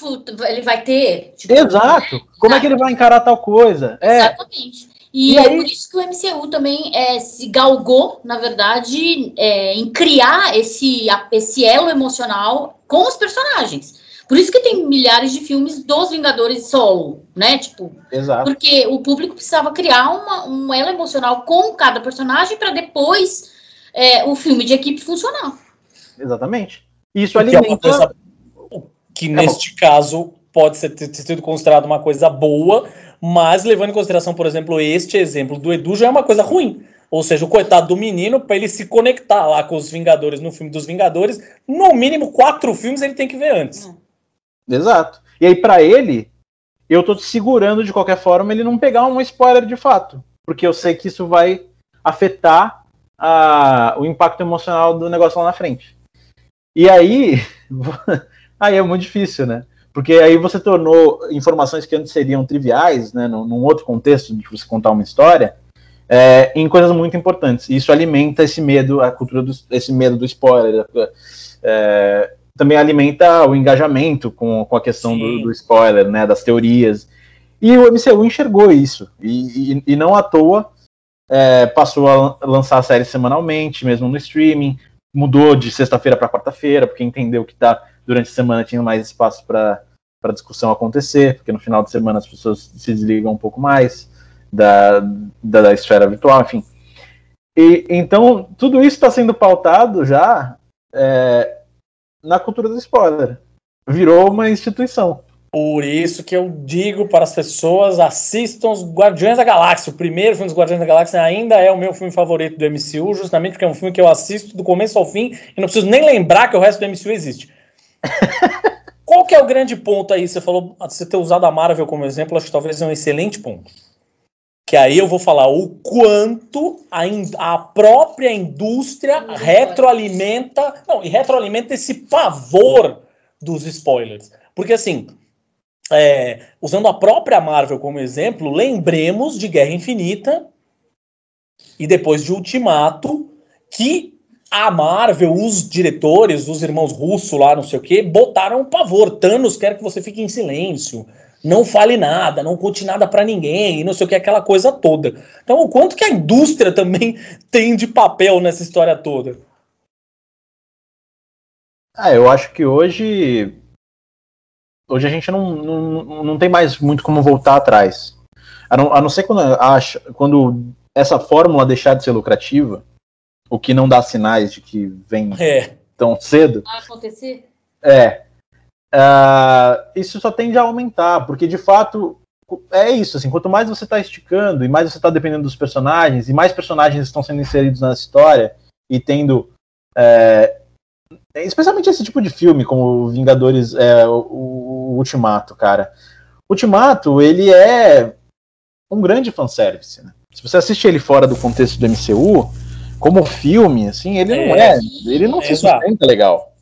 ele vai ter? Tipo, Exato. Como é que ele vai encarar tal coisa? É, Exatamente. E, E é aí- por isso que o MCU também é, se galgou, na verdade, é, em criar esse, esse elo emocional com os personagens. Por isso que tem milhares de filmes dos Vingadores solo, né? Tipo, exato. porque o público precisava criar uma, um elo emocional com cada personagem para depois é, o filme de equipe funcionar. Exatamente. Isso Que é alimenta. coisa que neste caso pode ser, ter, sido considerado uma coisa boa, mas levando em consideração, por exemplo, este exemplo do Edu já é uma coisa ruim. Ou seja, o coitado do menino, para ele se conectar lá com os Vingadores no filme dos Vingadores, no mínimo quatro filmes ele tem que ver antes. Exato. E aí, pra ele, eu tô segurando de qualquer forma ele não pegar um spoiler de fato. Porque eu sei que isso vai afetar a- o impacto emocional do negócio lá na frente. E aí, aí é muito difícil, né? Porque aí você tornou informações que antes seriam triviais, né, num, num outro contexto de você contar uma história, é, em coisas muito importantes. E isso alimenta esse medo, a cultura do, esse medo do spoiler. É, também alimenta o engajamento com, com a questão do, do spoiler, né, das teorias. E o MCU enxergou isso. E, e, e não à toa é, passou a lançar a série semanalmente, mesmo no streaming, mudou de sexta-feira para quarta-feira, porque entendeu que tá, durante a semana tinha mais espaço para discussão acontecer, porque no final de semana as pessoas se desligam um pouco mais da, da, da esfera virtual, enfim. E, então, tudo isso está sendo pautado já é, na cultura do spoiler. Virou uma instituição. Por isso que eu digo para as pessoas, assistam os Guardiões da Galáxia. O primeiro filme dos Guardiões da Galáxia ainda é o meu filme favorito do MCU, justamente porque é um filme que eu assisto do começo ao fim e não preciso nem lembrar que o resto do MCU existe. Qual que é o grande ponto aí? Você falou, você ter usado a Marvel como exemplo, acho que talvez é um excelente ponto. Que aí eu vou falar o quanto a, a própria indústria retroalimenta, não, e retroalimenta esse pavor dos spoilers. Porque assim, é, usando a própria Marvel como exemplo, lembremos de Guerra Infinita e depois de Ultimato, que a Marvel, os diretores, os irmãos russos lá, não sei o que, botaram um pavor. Thanos quer que você fique em silêncio, não fale nada, não conte nada para ninguém, não sei o que, aquela coisa toda. Então, o quanto que a indústria também tem de papel nessa história toda? Ah, eu acho que hoje hoje a gente não, não, não tem mais muito como voltar atrás. A não, a não ser quando, acha, quando essa fórmula deixar de ser lucrativa, o que não dá sinais de que vem é. tão cedo. Acontecer? É. Uh, isso só tende a aumentar, porque de fato é isso, assim, quanto mais você está esticando e mais você está dependendo dos personagens, e mais personagens estão sendo inseridos na história e tendo é, especialmente esse tipo de filme, como Vingadores, é, o, o, Ultimato, cara. Ultimato, ele é um grande fanservice, né? Se você assiste ele fora do contexto do MCU, como filme, assim, ele é, não é, ele não é, se sustenta legal.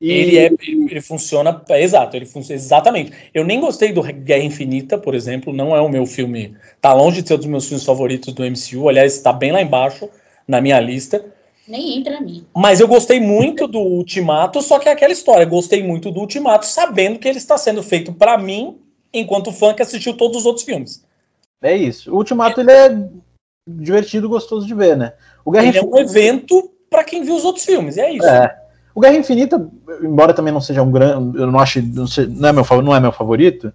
E... Ele, é, ele funciona, é, exato, ele funciona exatamente. Eu nem gostei do Guerra Infinita, por exemplo, não é o meu filme, tá longe de ser um dos meus filmes favoritos do MCU, aliás, está bem lá embaixo na minha lista. Nem entra na minha. Mas eu gostei muito do Ultimato, só que é aquela história. Gostei muito do Ultimato, sabendo que ele está sendo feito para mim, enquanto fã que assistiu todos os outros filmes. É isso. O Ultimato ele é divertido, gostoso de ver, né? O Guerra ele Infinita... é um evento para quem viu os outros filmes, é isso. É. O Guerra Infinita, embora também não seja um grande, eu não acho, não, sei, não, é meu, não é meu favorito.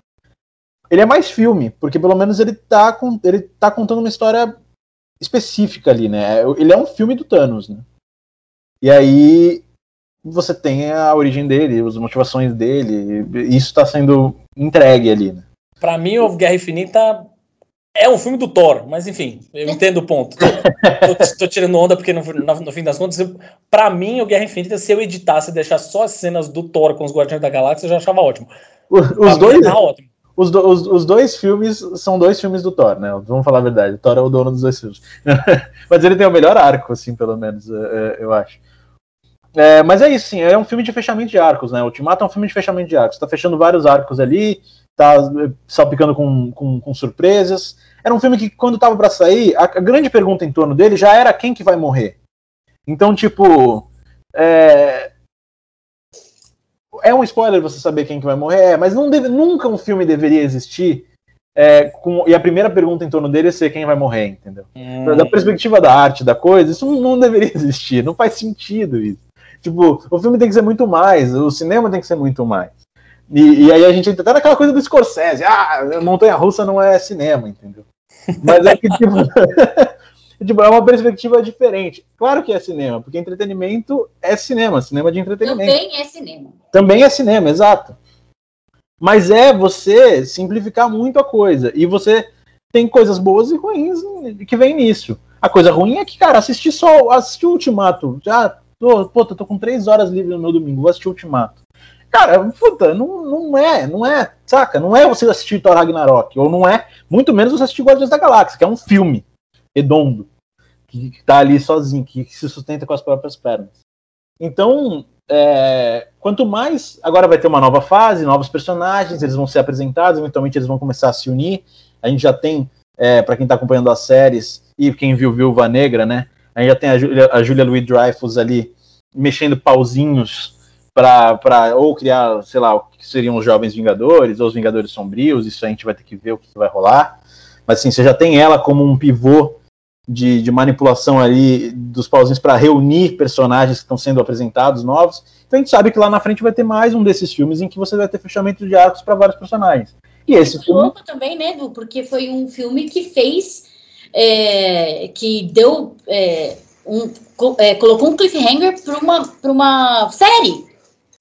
Ele é mais filme, porque pelo menos ele tá, com, ele tá contando uma história específica ali, né? Ele é um filme do Thanos, né? E aí você tem a origem dele, as motivações dele, e isso está sendo entregue ali, né? Pra mim, o Guerra Infinita é um filme do Thor, mas enfim, eu entendo o ponto. Tô, tô, tô tirando onda porque no, no, no, fim das contas, para mim, o Guerra Infinita, se eu editasse e deixar só as cenas do Thor com os Guardiões da Galáxia, eu já achava ótimo. Os, os dois. Tá ótimo os, do, os, os, dois filmes são dois filmes do Thor, né? Vamos falar a verdade. O Thor é o dono dos dois filmes. mas ele tem o melhor arco, assim, pelo menos, é, é, eu acho. É, mas é isso, sim. É um filme de fechamento de arcos, né? Ultimato é um filme de fechamento de arcos. Tá fechando vários arcos ali, tá salpicando com, com, com surpresas. Era um filme que, quando tava para sair, a, a, grande pergunta em torno dele já era quem que vai morrer. Então, tipo. É, é um spoiler você saber quem que vai morrer, é, mas deve, nunca um filme deveria existir é, com, e a primeira pergunta em torno dele é ser quem vai morrer, entendeu? Hum. Da perspectiva da arte, da coisa, isso não, não deveria existir, não faz sentido isso. Tipo, o filme tem que ser muito mais, o cinema tem que ser muito mais. E, e aí a gente entra até naquela coisa do Scorsese, ah, Montanha Russa não é cinema, entendeu? Mas é que, tipo, tipo, é uma perspectiva diferente. Claro que é cinema, porque entretenimento é cinema, cinema de entretenimento. Também é cinema. Também é cinema, exato. Mas é você simplificar muito a coisa. E você tem coisas boas e ruins que vem nisso. A coisa ruim é que, cara, assistir só, assistir o Ultimato, já, tô, puta, tô com três horas livre no meu domingo, vou assistir o Ultimato. Cara, puta, não, não é, não é, saca? Não é você assistir Thor Ragnarok, ou não é, muito menos você assistir Guardiões da Galáxia, que é um filme redondo, que, que tá ali sozinho, que, se sustenta com as próprias pernas. Então, é, quanto mais. Agora vai ter uma nova fase, novos personagens, eles vão ser apresentados, eventualmente eles vão começar a se unir. A gente já tem, é, para quem tá acompanhando as séries, e quem viu Viúva Negra, né? A gente já tem a Julia, a Julia Louis Dreyfus ali mexendo pauzinhos para ou criar, sei lá, o que seriam os Jovens Vingadores, ou os Vingadores Sombrios, isso a gente vai ter que ver o que vai rolar. Mas assim, você já tem ela como um pivô de, de manipulação ali dos pauzinhos para reunir personagens que estão sendo apresentados novos. Então a gente sabe que lá na frente vai ter mais um desses filmes em que você vai ter fechamento de arcos para vários personagens. E esse Muito filme. louco também, né, Edu? Porque foi um filme que fez. é, que deu. é, um, é, colocou um cliffhanger para uma, pra uma série,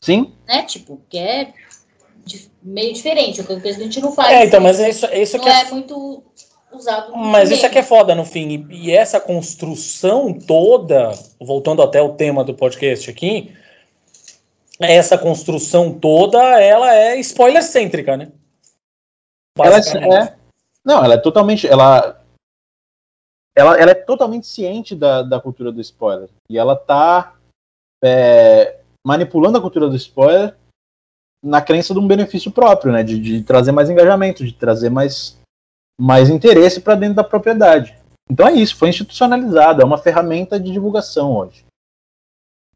Sim, né? Tipo, que é meio diferente, é coisa que a gente não faz. É, então, mas é isso, é isso não que é é muito usado. Mas isso aqui é foda no fim. E, e essa construção toda, voltando até o tema do podcast aqui, essa construção toda, ela é spoiler cêntrica, né? ela Basicamente. é. Não, ela é totalmente. Ela, ela, ela é totalmente ciente da, da cultura do spoiler. E ela tá é, manipulando a cultura do spoiler na crença de um benefício próprio, né? De, de trazer mais engajamento, de trazer mais, mais interesse para dentro da propriedade. Então é isso, foi institucionalizado, é uma ferramenta de divulgação hoje.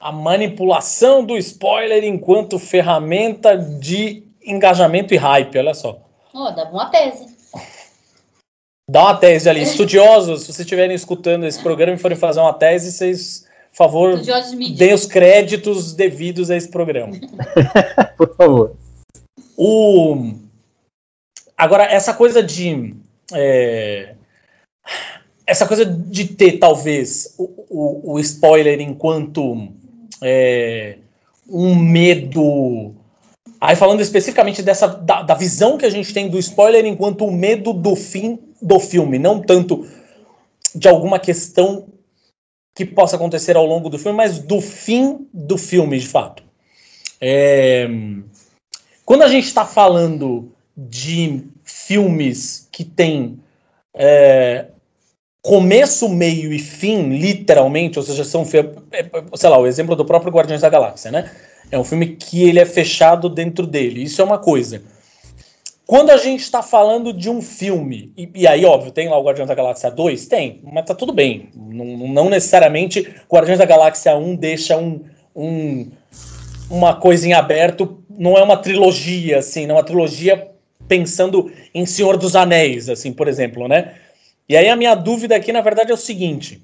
A manipulação do spoiler enquanto ferramenta de engajamento e hype, olha só. Ó, dava uma tese. Dá uma tese ali. Estudiosos, se vocês estiverem escutando esse programa e forem fazer uma tese, vocês, por favor, deem os créditos devidos a esse programa. Por favor. O... Agora, essa coisa de. É, Essa coisa de ter, talvez, o, o, o spoiler enquanto é, um medo. Aí, falando especificamente dessa da, da visão que a gente tem do spoiler enquanto o medo do fim do filme, não tanto de alguma questão que possa acontecer ao longo do filme, mas do fim do filme, de fato. É, quando a gente está falando de filmes que tem é, começo, meio e fim, literalmente, ou seja, são, fi- é, sei lá, o exemplo do próprio Guardiões da Galáxia, né? É um filme que ele é fechado dentro dele. Isso é uma coisa. Quando a gente está falando de um filme, e, e aí, óbvio, tem lá o Guardiões da Galáxia 2? Tem, mas tá tudo bem. Não, não necessariamente Guardiões da Galáxia 1 deixa um, um, uma coisa em aberto, não é uma trilogia, assim, não é uma trilogia pensando em Senhor dos Anéis, assim, por exemplo, né? E aí a minha dúvida aqui, na verdade, é o seguinte,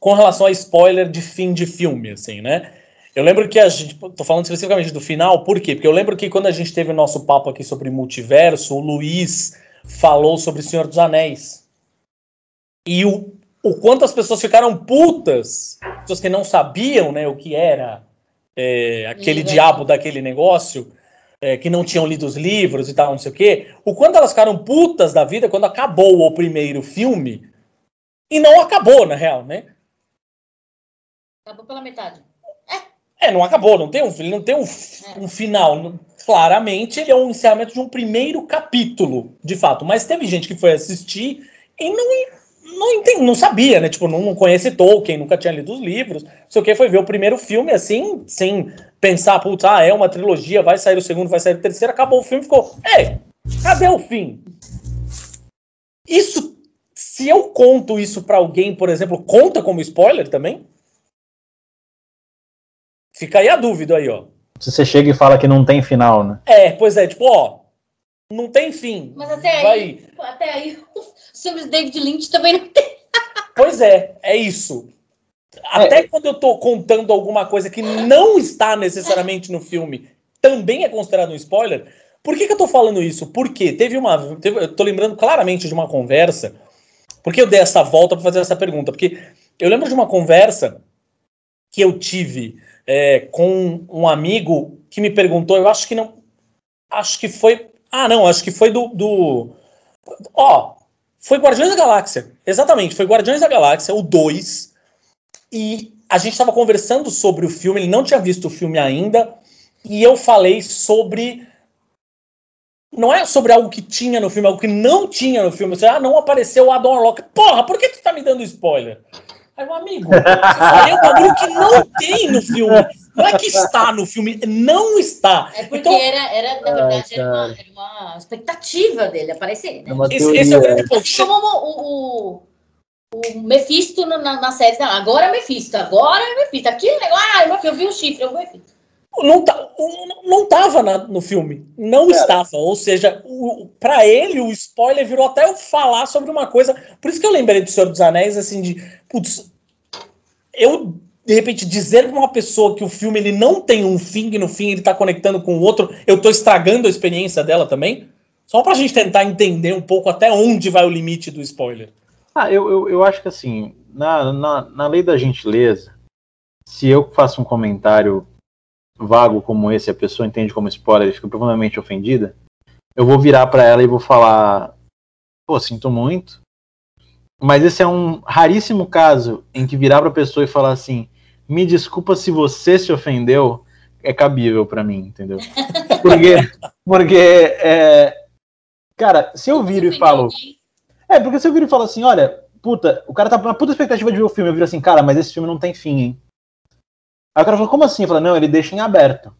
com relação a spoiler de fim de filme, assim, né? Eu lembro que a gente, tô falando especificamente do final, por quê? Porque eu lembro que quando a gente teve o nosso papo aqui sobre multiverso, o Luiz falou sobre Senhor dos Anéis. E o, o quanto as pessoas ficaram putas, pessoas que não sabiam, né, o que era é, aquele Universo. diabo daquele negócio, é, que não tinham lido os livros e tal, não sei o quê. O quanto elas ficaram putas da vida quando acabou o primeiro filme. E não acabou, na real, né? Acabou pela metade. É, não acabou, não tem um, ele não tem um, um final. Não- Claramente, ele é um encerramento de um primeiro capítulo, de fato. Mas teve gente que foi assistir e não, não, entende, não sabia, né? Tipo, não, não conhece Tolkien, nunca tinha lido os livros. Não sei o que, foi ver o primeiro filme assim, sem pensar, putz, ah, é uma trilogia, vai sair o segundo, vai sair o terceiro, acabou o filme, ficou, ei, cadê o fim? Isso, se eu conto isso pra alguém, por exemplo, conta como spoiler também? Fica aí a dúvida aí, ó. Se você chega e fala que não tem final, né? É, pois é, tipo, ó, não tem fim. Mas até Vai. aí, até aí, filmes de David Lynch também não tem. Pois é, é isso. Até quando eu tô contando alguma coisa que não está necessariamente no filme, também é considerado um spoiler. Por que, que eu tô falando isso? Porque teve uma. teve- eu tô lembrando claramente de uma conversa. Por que eu dei essa volta para fazer essa pergunta? Porque eu lembro de uma conversa que eu tive é, com um amigo que me perguntou, eu acho que não. Acho que foi. Ah, não, acho que foi do. do ó, foi Guardiões da Galáxia. Exatamente, foi Guardiões da Galáxia, o 2. E a gente estava conversando sobre o filme, ele não tinha visto o filme ainda, e eu falei sobre. Não é sobre algo que tinha no filme, algo que não tinha no filme. Você, ah, não apareceu o Adam Warlock. Porra, por que tu tá me dando spoiler? Aí, meu amigo, eu falei um bagulho que não tem no filme. Não é que está no filme, não está. É porque Então, era, era, na verdade, era, uma, era uma expectativa dele aparecer, né? É esse, esse é o grande ponto. Assim como o, o, o Mephisto na, na, na série. Não, agora é Mephisto, agora é Mephisto. Aquele negócio, ah, eu vi o chifre, é o Mephisto. Não, tá, não tava na, no filme. Não estava. Ou seja, para ele, o spoiler virou até eu falar sobre uma coisa. Por isso que eu lembrei do Senhor dos Anéis, assim, de. Putz, eu, de repente, dizer pra uma pessoa que o filme ele não tem um fim e no fim ele tá conectando com o outro, eu tô estragando a experiência dela também? Só pra gente tentar entender um pouco até onde vai o limite do spoiler. Ah, eu, eu, eu acho que assim, na, na, na lei da gentileza, se eu faço um comentário vago como esse, a pessoa entende como spoiler e fica profundamente ofendida, eu vou virar para ela e vou falar: pô, sinto muito. Mas esse é um raríssimo caso em que virar para a pessoa e falar assim: me desculpa se você se ofendeu, é cabível para mim, entendeu? Porque, porque é, cara, se eu viro e falo. É, porque se eu viro e falo assim: olha, puta, o cara tá com uma puta expectativa de ver o filme, eu viro assim, cara, mas esse filme não tem fim, hein? Aí o cara falou, como assim? Eu falei, não, ele deixa em aberto.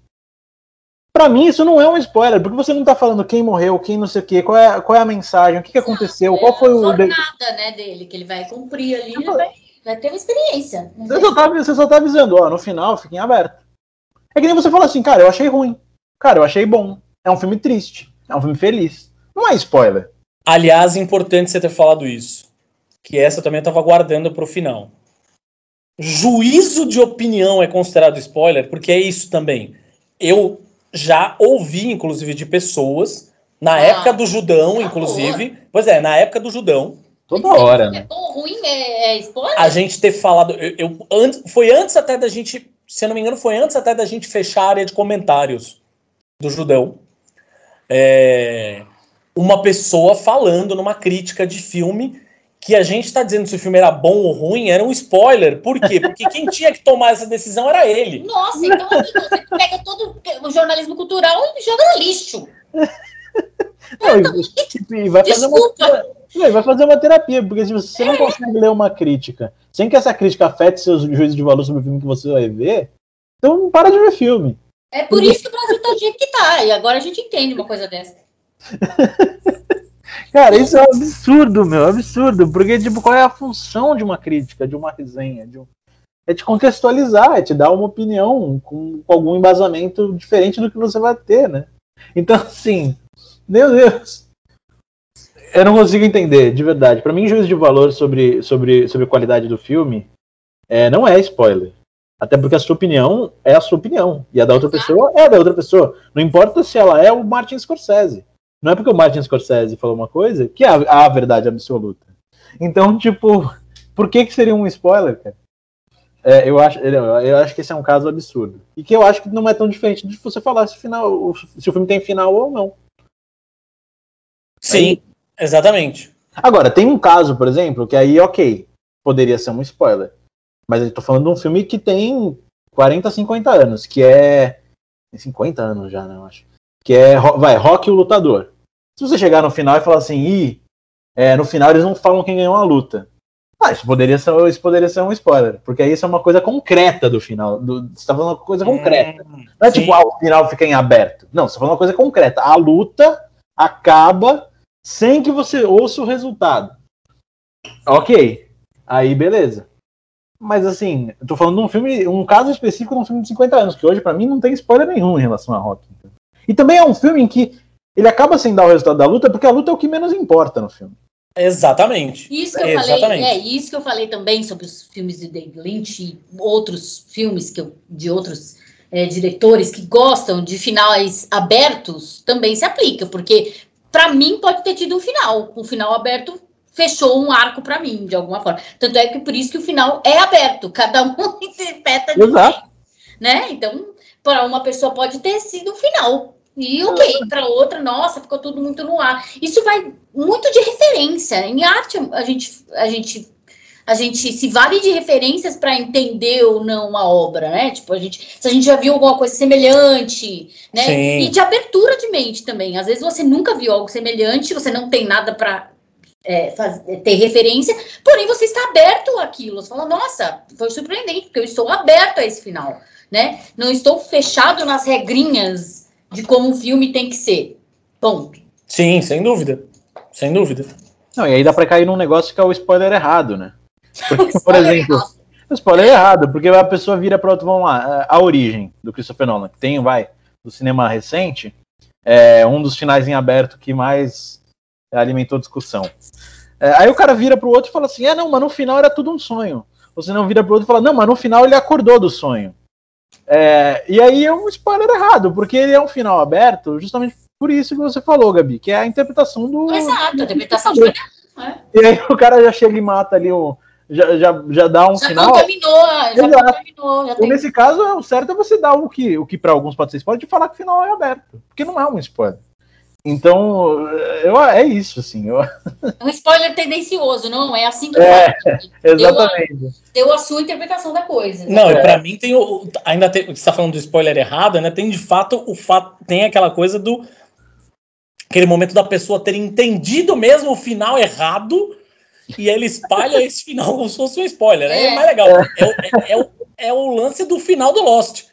Pra mim, isso não é um spoiler, porque você não tá falando quem morreu, quem não sei o quê, qual é, qual é a mensagem, o que, que aconteceu, é qual foi o. jornada, né, dele, que ele vai cumprir ali, ele vai, ter uma experiência. Você só, tá, você só tá avisando, ó, no final fica em aberto. É que nem você fala assim, cara, eu achei ruim. Cara, eu achei bom. É um filme triste. É um filme feliz. Não é spoiler. Aliás, é importante você ter falado isso. Que essa eu também tava guardando pro final juízo de opinião é considerado spoiler, porque é isso também. Eu já ouvi, inclusive, de pessoas, na ah, época do Judão, inclusive. Boa. Pois é, na época do Judão. Toda hora, né? É bom, ruim, é, é spoiler? A gente ter falado. Eu, eu, antes, foi antes até da gente. Se eu não me engano, foi antes até da gente fechar a área de comentários do Judão. É, uma pessoa falando numa crítica de filme que a gente está dizendo se o filme era bom ou ruim era um spoiler. Por quê? Porque quem tinha que tomar essa decisão era ele. Nossa, então amigo, você pega todo o jornalismo cultural e joga no lixo. Não, e vai fazer Desculpa. Uma, vai fazer uma terapia, porque se você não consegue ler uma crítica sem que essa crítica afete seus juízos de valor sobre o filme que você vai ver, então para de ver filme. É por isso que o Brasil tá do jeito que tá, e agora a gente entende uma coisa dessa. Cara, isso é um absurdo, meu, absurdo. Porque, tipo, qual é a função de uma crítica, de uma resenha? De um... É te contextualizar, é te dar uma opinião com, com, algum embasamento diferente do que você vai ter, né? Então, assim, meu Deus. Eu não consigo entender, de verdade. Para mim, juízo de valor sobre, sobre, sobre a qualidade do filme é, não é spoiler. Até porque a sua opinião é a sua opinião. E a da outra pessoa é a da outra pessoa. Não importa se ela é o Martin Scorsese. Não é porque o Martin Scorsese falou uma coisa que há a verdade absoluta. Então, tipo, por que que seria um spoiler, cara? É, eu, acho, eu acho que esse é um caso absurdo. E que eu acho que não é tão diferente de você falar se, final, se o filme tem final ou não. Sim, aí, exatamente. Agora, tem um caso, por exemplo, que aí, ok, poderia ser um spoiler. Mas eu tô falando de um filme que tem 40, 50 anos, que é. 50 anos já, né, eu acho. Que é, vai, Rock o Lutador. Se você chegar no final e falar assim, ih, é, no final eles não falam quem ganhou a luta. Ah, isso poderia, ser, isso poderia ser um spoiler, porque aí isso é uma coisa concreta do final. Do, você tá falando uma coisa concreta. Hum, não é sim. tipo, ah, o final fica em aberto. Não, você tá falando uma coisa concreta. A luta acaba sem que você ouça o resultado. Ok. Aí, beleza. Mas assim, eu tô falando de um filme, um caso específico de um filme de 50 anos, que hoje para mim não tem spoiler nenhum em relação a Rock. E também é um filme em que ele acaba sem dar o resultado da luta, porque a luta é o que menos importa no filme. Exatamente. Isso que eu Exatamente. falei, é isso que eu falei também sobre os filmes de David Lynch e outros filmes que eu, de outros é, diretores que gostam de finais abertos, também se aplica, porque para mim pode ter tido um final, um final aberto fechou um arco para mim de alguma forma. Tanto é que por isso que o final é aberto, cada um interpreta de Exato. né? Então, para uma pessoa pode ter sido o final, e ok, para outra, nossa, ficou tudo muito no ar. Isso vai muito de referência. Em arte, a gente, a gente, a gente se vale de referências para entender ou não a obra, né? Tipo, a gente, se a gente já viu alguma coisa semelhante, né? Sim. E de abertura de mente também. Às vezes você nunca viu algo semelhante, você não tem nada para é, ter referência, porém você está aberto àquilo. Você fala, nossa, foi surpreendente, porque eu estou aberto a esse final, né? Não estou fechado nas regrinhas de como um filme tem que ser. Ponto. Sim, sem dúvida. Sem dúvida. Não, e aí dá pra cair num negócio que é o spoiler errado, né? Porque, por exemplo, O spoiler é errado, porque a pessoa vira para outro, vamos lá, a origem do Christopher Nolan, que tem, vai, do cinema recente, é um dos finais em aberto que mais alimentou discussão. É, aí o cara vira pro outro e fala assim: é, não, mas no final era tudo um sonho. Ou se não vira pro outro e fala: não, mas no final ele acordou do sonho. É, e aí é um spoiler errado, porque ele é um final aberto justamente por isso que você falou, Gabi, que é a interpretação do. Exato, a interpretação do. É. E aí o cara já chega e mata ali o. Já, já, já dá um já final. Contaminou, já Exato. contaminou, já Então, tem... nesse caso, o certo é você dar o que, o que para alguns pode ser spoiler, de falar que o final é aberto. Porque não é um spoiler. Então, eu, é isso, assim. Eu, um spoiler tendencioso, não é assim que É, faz. exatamente. Deu a, deu a sua interpretação da coisa. Não, e pra mim tem o. Ainda tem. Você está falando do spoiler errado, né? Tem de fato o fato. Tem aquela coisa do. Aquele momento da pessoa ter entendido mesmo o final errado e ele espalha esse final como se fosse um spoiler. Aí é, É. mais legal. É, o- é- é o, é o lance do final do Lost.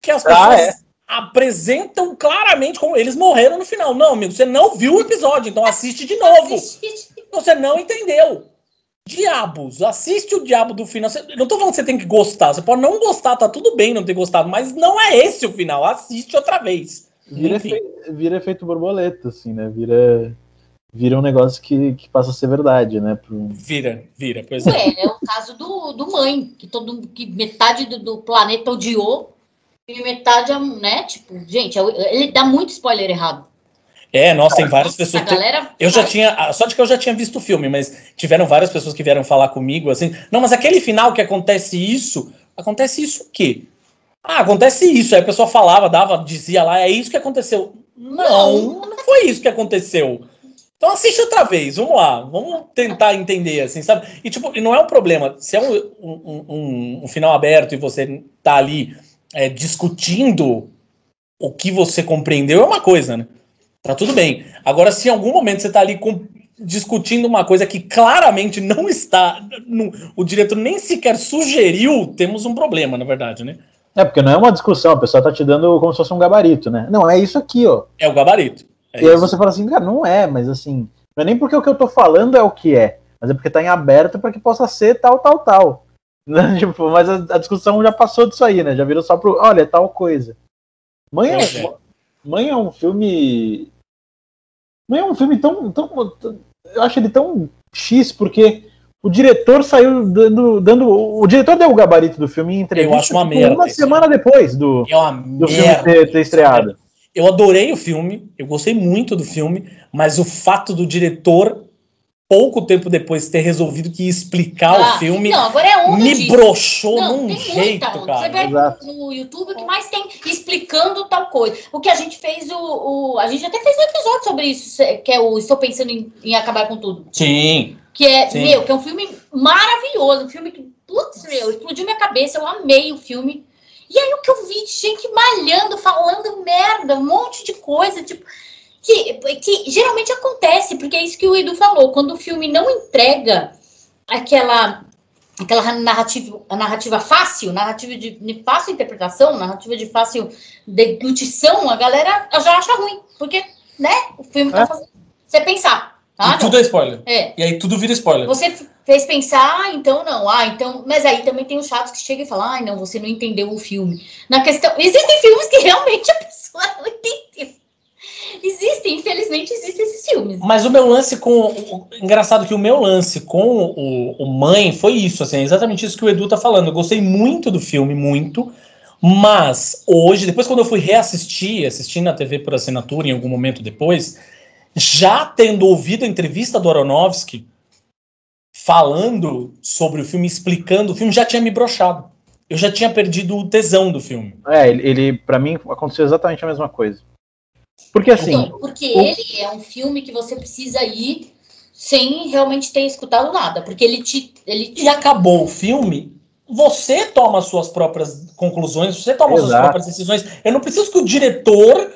Que as pessoas Ah, é? apresentam claramente como eles morreram no final. Não, amigo, você não viu o episódio, então assiste de novo. Você não entendeu. Diabos, assiste o diabo do final. Você- não tô falando que você tem que gostar. Você pode não gostar, tá tudo bem não ter gostado, mas não é esse o final. Assiste outra vez. Vira, efe- vira efeito borboleta, assim, né? Vira, vira um negócio que, que passa a ser verdade, né? Pro- Vira, vira, pois é. Ué, é o caso do, do mãe, que todo que metade do, do planeta odiou e metade, né? Tipo, gente, é- ele dá muito spoiler errado. É, nossa, tem várias A pessoas. galera. Eu já tinha. A sorte que eu já tinha visto o filme, mas tiveram várias pessoas que vieram falar comigo assim. Não, mas aquele final que acontece isso. Acontece isso o quê? Ah, acontece isso. Aí a pessoa falava, dava, dizia lá, é isso que aconteceu. Não, não foi isso que aconteceu. Então assiste outra vez, vamos lá, vamos tentar entender, assim, sabe? E tipo, não é um problema. Se é um, um, um- um final aberto e você tá ali é, discutindo o que você compreendeu, é uma coisa, né? Tá tudo bem. Agora, se em algum momento você tá ali com- discutindo uma coisa que claramente não está. no- o diretor nem sequer sugeriu, temos um problema, na verdade, né? É, porque não é uma discussão, a pessoa tá te dando como se fosse um gabarito, né? Não, é isso aqui, ó. É o gabarito. É e aí você fala assim, cara, não é, mas assim, não é nem porque o que eu tô falando é o que é, mas é porque tá em aberto para que possa ser tal, tal, tal. Né? Tipo, mas a, a discussão já passou disso aí, né? Já virou só pro, olha, é tal coisa. Mãe é, um, Mãe é um filme. Mãe é um filme tão, tão, Eu acho ele tão X, porque o diretor saiu dando. dando o diretor deu o gabarito do filme em entrevista acho uma tipo, merda uma semana depois do, É do filme ter, ter estreado. Eu adorei o filme, eu gostei muito do filme, mas o fato do diretor, pouco tempo depois, ter resolvido que ia explicar Ah, o filme Não, agora é onda me disso. broxou Não, num tem jeito, onda. Você cara. vê Exato. no YouTube o que mais tem explicando tal coisa. O que a gente fez, o, o- a gente até fez um episódio sobre isso, que é o Estou Pensando em, em Acabar com Tudo. Sim. Que é, Sim. meu, que é um filme maravilhoso, um filme que, putz, meu, explodiu minha cabeça, eu amei o filme. E aí o que eu vi de gente malhando, falando merda, um monte de coisa, tipo, que, que geralmente acontece, porque é isso que o Edu falou, quando o filme não entrega aquela aquela narrativa, narrativa fácil, narrativa de, de fácil interpretação, narrativa de fácil deglutição, a galera já acha ruim, porque, né, o filme tá É. fazendo você pensar, e tudo é spoiler. É. E aí tudo vira spoiler. Você fez pensar, ah, então não, ah, então. Mas aí também tem os chatos que chegam e falam, ai, não, você não entendeu o filme. Na questão. Existem filmes que realmente a pessoa não entendeu. Existem, infelizmente, existem esses filmes. Mas o meu lance com. engraçado que o meu lance com o, o Mãe foi isso, assim, é exatamente isso que o Edu tá falando. Eu gostei muito do filme, muito. Mas hoje, depois quando eu fui reassistir, assisti na TV por assinatura em algum momento depois, já tendo ouvido a entrevista do Aronofsky falando sobre o filme, explicando o filme, já tinha me broxado. Eu já tinha perdido o tesão do filme. É, ele, ele para mim aconteceu exatamente a mesma coisa. Porque assim, Então, porque ele é um filme que você precisa ir sem realmente ter escutado nada. Porque ele te. Ele te E acabou o filme, você toma as suas próprias conclusões, você toma as suas próprias decisões. Eu não preciso que o diretor,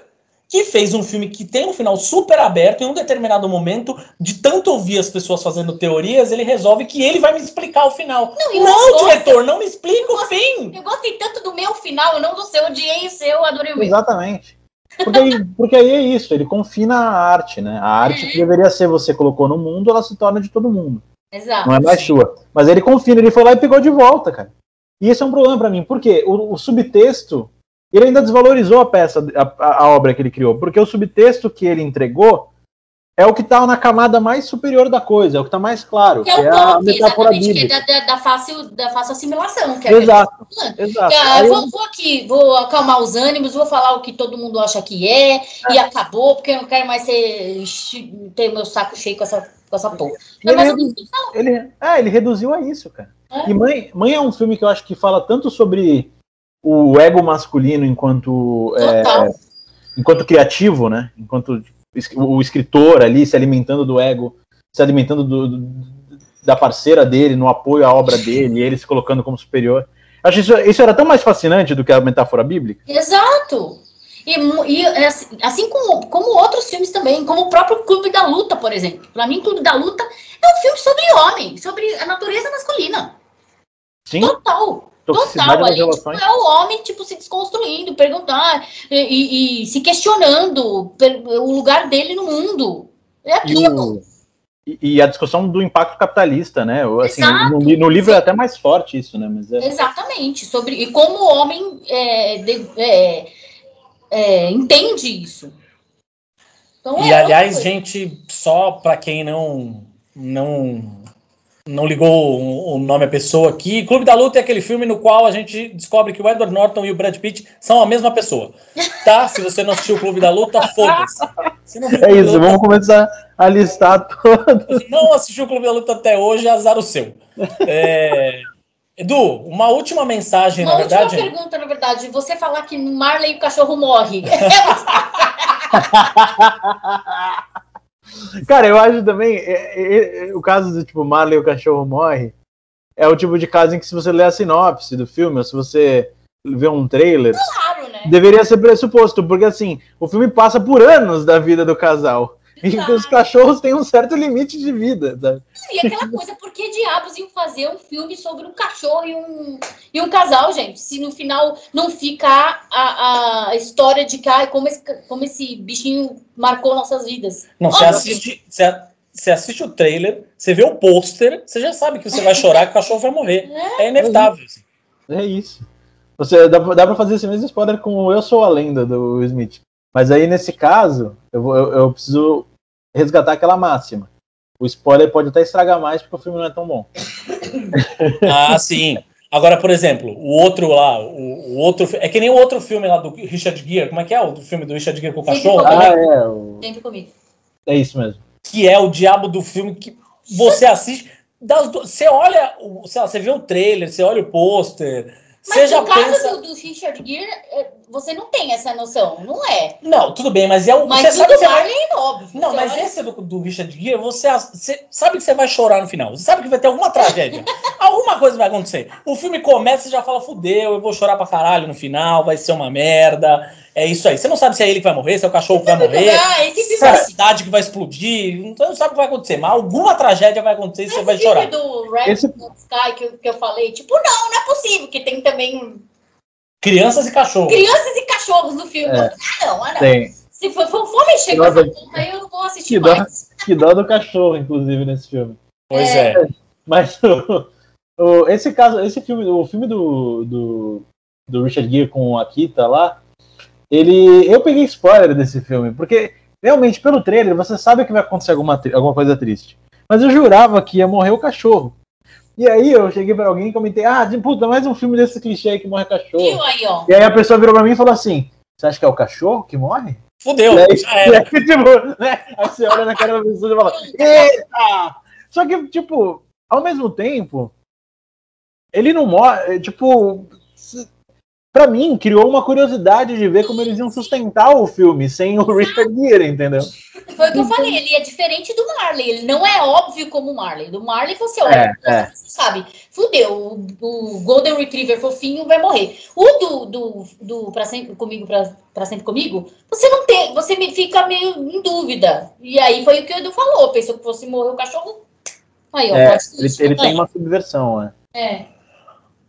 que fez um filme que tem um final super aberto, em um determinado momento, de tanto ouvir as pessoas fazendo teorias, ele resolve que ele vai me explicar o final. Não, Não, gosto. diretor, não me explica o fim. Eu gostei tanto do meu final, eu não do seu, eu odiei o seu, eu adorei o meu. exatamente. Porque aí, porque aí é isso, ele confina a arte, né? A arte que deveria ser você colocou no mundo, ela se torna de todo mundo. Exato. Não é mais sua. Mas ele confia, ele foi lá e pegou de volta, cara. E esse é um problema pra mim. Por quê? O, o subtexto, ele ainda desvalorizou a peça, a, a- obra que ele criou. Porque o subtexto que ele entregou é o que tá na camada mais superior da coisa, é o que tá mais claro, Que é que o é a metáfora exatamente, que é bíblica. da, da, da fácil, da fácil assimilação. Que é Exato, Que, exato. ah, Aí eu- vou, vou aqui, vou acalmar os ânimos, vou falar o que todo mundo acha que é, e acabou, porque eu não quero mais ser, ter meu saco cheio com essa, com essa porra. Não, Ele redu- Ele, é, ele reduziu a isso, cara. É. E Mãe, Mãe é um filme que eu acho que fala tanto sobre o ego masculino enquanto, é, enquanto criativo, né? Enquanto o escritor ali se alimentando do ego, se alimentando do- do- da parceira dele, no apoio à obra dele, ele se colocando como superior. Acho isso, isso era tão mais fascinante do que a metáfora bíblica. Exato. E, e, é assim, assim como, como outros filmes também, como o próprio Clube da Luta, por exemplo. Pra mim, Clube da Luta é um filme sobre homem, sobre a natureza masculina. Sim, Total. Total, ali, tipo, relações. é o homem, tipo, se desconstruindo, perguntar e, e- e se questionando o lugar dele no mundo. É E, aquilo. o- e- e a discussão do impacto capitalista, né? Assim, no, no livro é até mais forte isso, né? Mas é, Exatamente. Sobre, e como o homem é, de- é, é, entende isso. Então, E é aliás, gente, só para quem não não não ligou o nome à pessoa aqui, Clube da Luta é aquele filme no qual a gente descobre que o Edward Norton e o Brad Pitt são a mesma pessoa. Tá? Se você não assistiu o Clube da Luta, foda-se. É isso, Luta, vamos começar a listar todos. se não assistiu o Clube da Luta até hoje, azar o seu. É, Edu, uma última mensagem, Uma na última verdade. pergunta, na verdade. Você falar que Marley o cachorro morre. Cara, eu acho também, é, é, é, o caso do tipo, Marley e o cachorro morre, é o tipo de caso em que se você ler a sinopse do filme, ou se você vê um trailer, claro, né? deveria ser pressuposto, porque assim, o filme passa por anos da vida do casal. E os cachorros têm um certo limite de vida, sabe? E aquela coisa, por que diabos iam fazer um filme sobre um cachorro e um, e um casal, gente? Se no final não ficar a, a história de que, ai, como esse, como esse bichinho marcou nossas vidas. Não, você assiste, você, você assiste o trailer, você vê o pôster, você já sabe que você vai chorar que o cachorro vai morrer. É inevitável. assim. É isso. Você, dá, dá pra fazer esse mesmo spoiler com o Eu Sou a Lenda do Smith. Mas aí, nesse caso, eu, vou- eu, eu preciso resgatar aquela máxima. O spoiler pode até estragar mais porque o filme não é tão bom. Ah, sim. Agora, por exemplo, o outro lá, o, o outro. É que nem o outro filme lá do Richard Gere. Como é que é o filme do Richard Gere com o Sempre cachorro? comigo. Ah, é. o- Sempre comigo. É isso mesmo. Que é o diabo do filme que você assiste. das Você olha, o- sei lá, você vê o trailer, você olha o pôster, Mas no caso pensa. do, do Richard Gere, é, você não tem essa noção, não é? Não, tudo bem, mas é o. Mas você o sabe vai- Marley, óbvio. Não, mas olha- esse do, do Richard Gere, você, você sabe que você vai chorar no final. Você sabe que vai ter alguma tragédia. alguma coisa vai acontecer. O filme começa e já fala, fudeu, eu vou chorar pra caralho no final, vai ser uma merda. É isso aí. Você não sabe se é ele que vai morrer, se é o cachorro que vai morrer, Ah, esse filme, se é a cidade que vai explodir. Então não sabe o que vai acontecer, mas alguma tragédia vai acontecer e você vai esse filme chorar. do Red Esse- Sky que eu, que eu falei, tipo, não, não é possível, que tem também Crianças e cachorros. crianças e cachorros no filme. É. Ah, não, ah, não. Tem. Se for, for, for mexer com essa aí eu não vou assistir que dó. mais. Que dó do cachorro, inclusive, nesse filme. Pois É. é. Mas o, o- esse caso, esse filme, o filme do, do, do Richard Gere com o Akita lá, ele. Eu peguei spoiler desse filme, porque realmente, pelo trailer, você sabe que vai acontecer alguma, alguma coisa triste. Mas eu jurava que ia morrer o cachorro. E aí eu cheguei pra alguém e comentei, ah, de puta, mais um filme desse clichê aí que morre cachorro. Viu aí, ó? E aí a pessoa virou pra mim e falou assim: Você acha que é o cachorro que morre? Fudeu, E aí, já e aí, tipo, né? Aí você olha na cara da pessoa e fala, eita! Só que, tipo, ao mesmo tempo, ele não morre, tipo, pra mim, criou uma curiosidade de ver como eles iam sustentar o filme sem o Richard Gere, entendeu? Foi o que eu falei, ele é diferente do Marley, ele não é óbvio como o Marley. Do Marley você olha, É, é. você sabe, fudeu, o, o Golden Retriever fofinho vai morrer. O do, do, do pra sempre comigo, pra, pra sempre comigo, você não tem, você me fica meio em dúvida. E aí foi o que o Edu falou, pensou que fosse morrer o cachorro. Aí, ó, É, plot ele, ele tem uma subversão, né? É.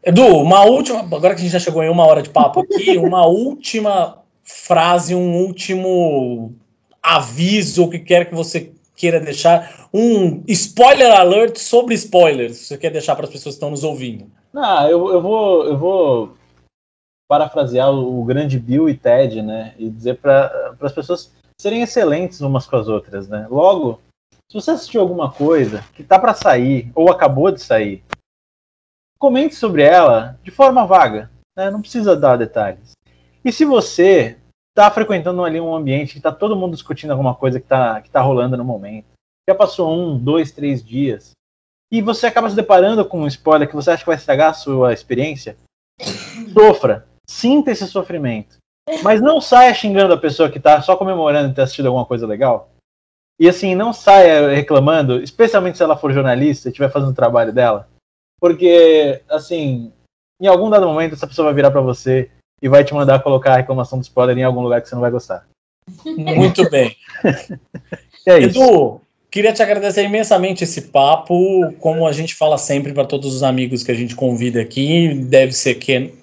Edu, uma última. Agora que a gente já chegou em uma hora de papo aqui, uma última frase, um último aviso, o que quer que você queira deixar um spoiler alert sobre spoilers, você quer deixar para as pessoas que estão nos ouvindo. Não, eu, eu vou eu vou parafrasear o, o grande Bill e Ted, né, e dizer para as pessoas serem excelentes umas com as outras, né? Logo, se você assistiu alguma coisa que tá para sair ou acabou de sair, comente sobre ela de forma vaga, né? Não precisa dar detalhes. E se você está frequentando ali um ambiente que está todo mundo discutindo alguma coisa que está que tá rolando no momento, já passou um, dois, três dias, e você acaba se deparando com um spoiler que você acha que vai estragar a sua experiência, sofra, sinta esse sofrimento. Mas não saia xingando a pessoa que está só comemorando ter assistido alguma coisa legal. E assim, não saia reclamando, especialmente se ela for jornalista e estiver fazendo o trabalho dela. Porque, assim, em algum dado momento essa pessoa vai virar para você e vai te mandar colocar a reclamação do spoiler em algum lugar que você não vai gostar. Muito bem. é isso. Edu, queria te agradecer imensamente esse papo. Como a gente fala sempre para todos os amigos que a gente convida aqui, deve ser que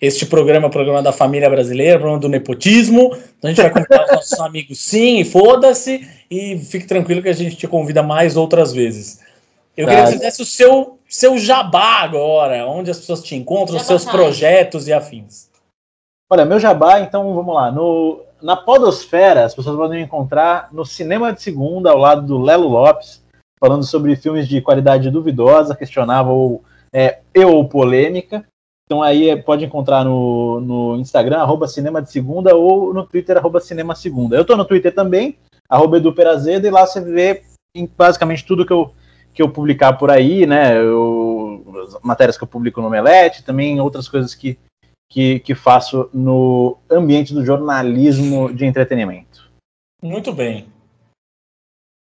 este programa é o programa da família brasileira, programa do nepotismo. Então a gente vai convidar os nossos amigos sim, e foda-se, e fique tranquilo que a gente te convida mais outras vezes. Eu queria que você fizesse o seu, seu jabá agora, onde as pessoas te encontram, os seus time. projetos e afins. Olha, meu jabá, então vamos lá. No, na Podosfera, as pessoas podem me encontrar no Cinema de Segunda, ao lado do Lelo Lopes, falando sobre filmes de qualidade duvidosa, questionável ou, é, e ou polêmica. Então aí é, pode encontrar no, no Instagram, arroba Cinema de Segunda, ou no Twitter, arroba Cinema Segunda. Eu tô no Twitter também, arroba Edu Perazeda, e lá você vê em basicamente tudo que eu, que eu publicar por aí, né? Eu, as matérias que eu publico no Omelete, também outras coisas que, que, que faço no ambiente do jornalismo de entretenimento. Muito bem.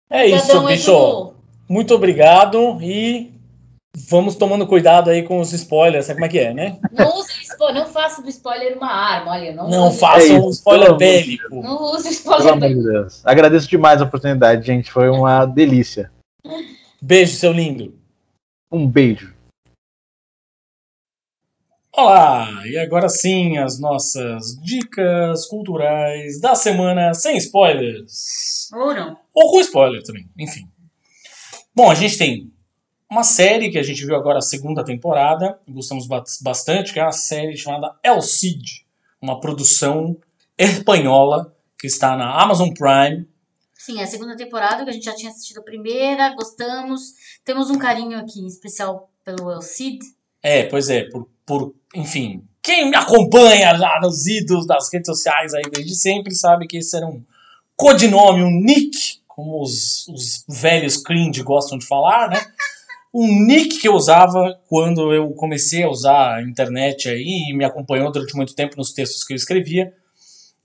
É isso, bicho. Muito obrigado e vamos tomando cuidado aí com os spoilers, sabe como é que é, né? Não use spo- não faça do spoiler uma arma, olha. Não, Não use, façam É um spoiler bélico. Não use spoiler. Deus. Agradeço demais a oportunidade, gente. Foi uma delícia. Beijo, seu lindo. Um beijo. Olá! E agora sim, as nossas dicas culturais da semana sem spoilers. Ou não. Ou com spoiler também, enfim. Bom, a gente tem uma série que a gente viu agora a segunda temporada, gostamos ba- bastante, que é uma série chamada El Cid, uma produção espanhola que está na Amazon Prime. Sim, é a segunda temporada que a gente já tinha assistido a primeira, gostamos. Temos um carinho aqui especial pelo El Cid. É, pois é, por, por enfim, quem me acompanha lá nos ídolos das redes sociais aí desde sempre sabe que esse era um codinome, um nick, como os, os velhos cringe gostam de falar, né? Um nick que eu usava quando eu comecei a usar a internet aí e me acompanhou durante muito tempo nos textos que eu escrevia.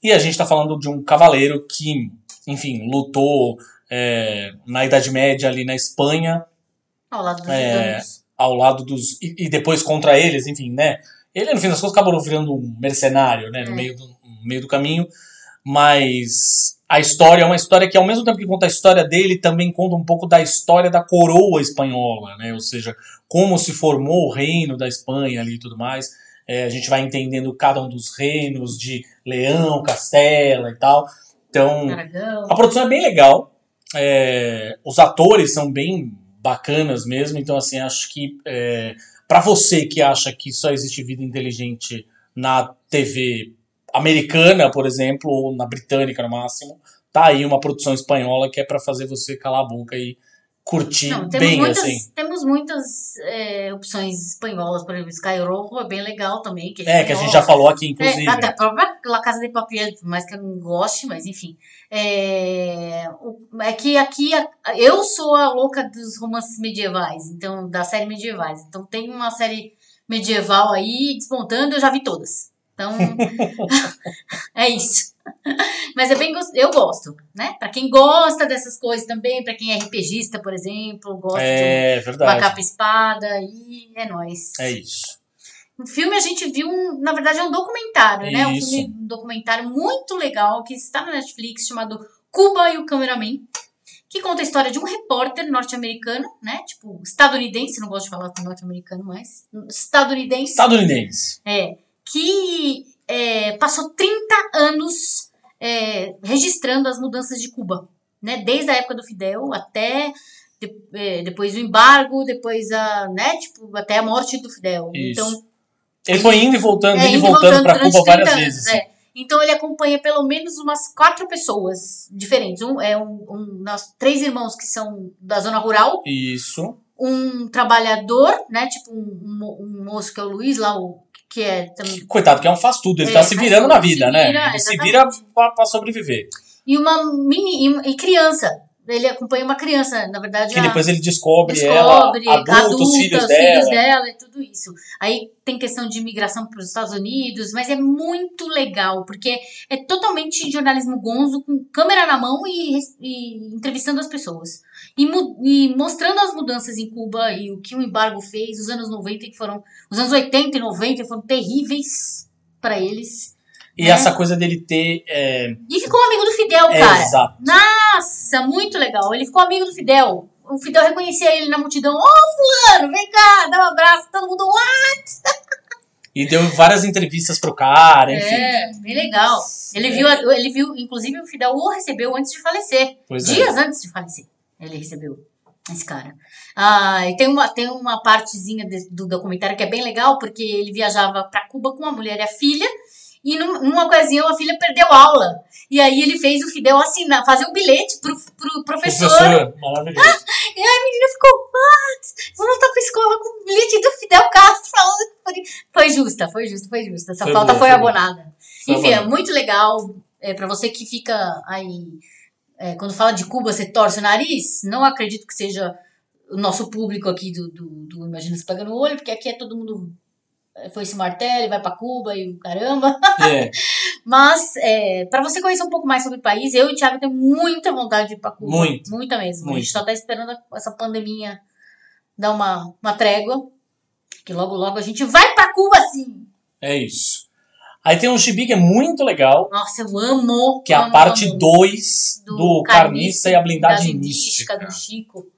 E a gente está falando de um cavaleiro que, enfim, lutou é, na Idade Média ali na Espanha Ao lado dos É. ao lado dos. E, e depois contra eles, enfim, né? Ele, no fim das contas, acabou virando um mercenário, né? No, É. meio do, no meio do caminho. Mas a história é uma história que, ao mesmo tempo que conta a história dele, também conta um pouco da história da coroa espanhola, né? Ou seja, como se formou o reino da Espanha ali e tudo mais. É, a gente vai entendendo cada um dos reinos de Leão, Castela e tal. Então, Aragão. a produção é bem legal. é, os atores são bem bacanas mesmo. Então, assim, acho que é, para você que acha que só existe vida inteligente na TV americana, por exemplo, ou na britânica no máximo, tá aí uma produção espanhola que é para fazer você calar a boca e curtir Não, temos bem, muitas, assim. temos muitas é, opções espanholas, por exemplo, Sky Rojo é bem legal também. Que É, que a gente já falou aqui, inclusive. É, até a própria La Casa de Papel, por mais que eu não goste, mas enfim. É, é que aqui eu sou a louca dos romances medievais, então, da série medievais. Então tem uma série medieval aí despontando, eu já vi todas. Então, é isso. Mas é bem eu gosto, né? Pra quem gosta dessas coisas também, pra quem é RPGista, por exemplo, gosta É de uma verdade. capa e espada, e é nóis. É isso. O filme a gente viu, um, na verdade, é um documentário, né? Um filme, um documentário muito legal que está na Netflix chamado Cuba e o Cameraman, que conta a história de um repórter norte-americano, né? Tipo, estadunidense, não gosto de falar norte-americano mais. Estadunidense. Estadunidense. É, que é, passou 30 anos é, registrando as mudanças de Cuba. né? Desde a época do Fidel até de- eh, depois do embargo, depois a, né? Tipo, até a morte do Fidel. Isso. Então, Ele foi indo e voltando, é, indo e indo e voltando pra durante Cuba várias 30 anos, vezes. é. Então ele acompanha pelo menos umas quatro pessoas diferentes. Um é um, um nós, três irmãos que são da zona rural, Isso. um trabalhador, né? Tipo um, um um moço que é o Luiz lá, o, que é também. Coitado, que é um faz tudo. Ele É, tá se virando na vida, né? vira, Ele se vira pra, pra sobreviver. E uma mini e criança. Ele acompanha uma criança, na verdade. Que a- depois ele descobre, descobre, ela, adulta, os filhos dela. dela e tudo isso. Aí tem questão de imigração para os Estados Unidos, mas é muito legal, porque é totalmente jornalismo gonzo, com câmera na mão e, e entrevistando as pessoas. E, e mostrando as mudanças em Cuba e o que o embargo fez, os anos 90 que foram. Os anos 80 e 90 foram terríveis para eles. E É. essa coisa dele ter. É, E ficou amigo do Fidel, é, cara. exato. Nossa, muito legal. Ele ficou amigo do Fidel. O Fidel reconhecia ele na multidão. Ô, fulano, vem cá, dá um abraço. Todo mundo, "Uá!" E deu várias entrevistas pro cara, enfim. É, bem legal. Ele viu, a- ele viu, inclusive o Fidel o recebeu antes de falecer. Pois é. Dias antes de falecer. Ele recebeu esse cara. Ah, e tem uma, tem uma partezinha de- do documentário que é bem legal, porque ele viajava para Cuba com a mulher e a filha. E num- numa ocasião a filha perdeu aula. E aí ele fez o Fidel assinar, fazer um bilhete pro, pro professor Professor, maravilhoso. E aí a menina ficou, what? Vou voltar pra escola com o bilhete do Fidel Castro. falando que Foi justa, foi justa, foi justa. Essa Foi falta boa, foi foi abonada. Foi Enfim, é muito legal. É, para você que fica aí. é, quando fala de Cuba, você torce o nariz. Não acredito que seja o nosso público aqui do, do, do Imagina se Pega no Olho, porque aqui é todo mundo. É, Foi esse martelo, vai pra Cuba e caramba. É, Mas, é, para você conhecer um pouco mais sobre o país, eu e o Thiago temos muita vontade de ir pra Cuba. Muito. Muita mesmo. A Muito. gente só tá esperando essa pandemia dar uma, uma trégua. Que logo, logo a gente vai pra Cuba, sim. é isso. Aí tem um gibi que é muito legal, Nossa, eu amo. que é a amo, parte amo. 2 do, Carniça e a Blindagem Mística. do Chico.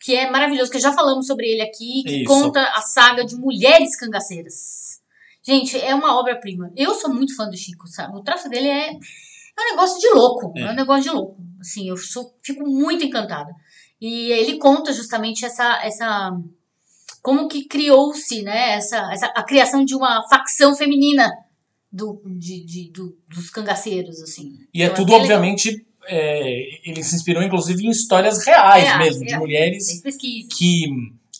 Que é maravilhoso, que já falamos sobre ele aqui, que Isso. conta a saga de mulheres cangaceiras. Gente, é uma obra-prima. Eu sou muito fã do Chico, sabe? O traço dele é, é um negócio de louco. É. É. um negócio de louco. Assim, eu sou, fico muito encantada. E ele conta justamente essa. essa como que criou-se, né? Essa, essa, a criação de uma facção feminina do, de, de- do- dos cangaceiros, assim. E é Então, tudo, bem legal. É, ele se inspirou, inclusive, em histórias reais Reais, mesmo, de mulheres que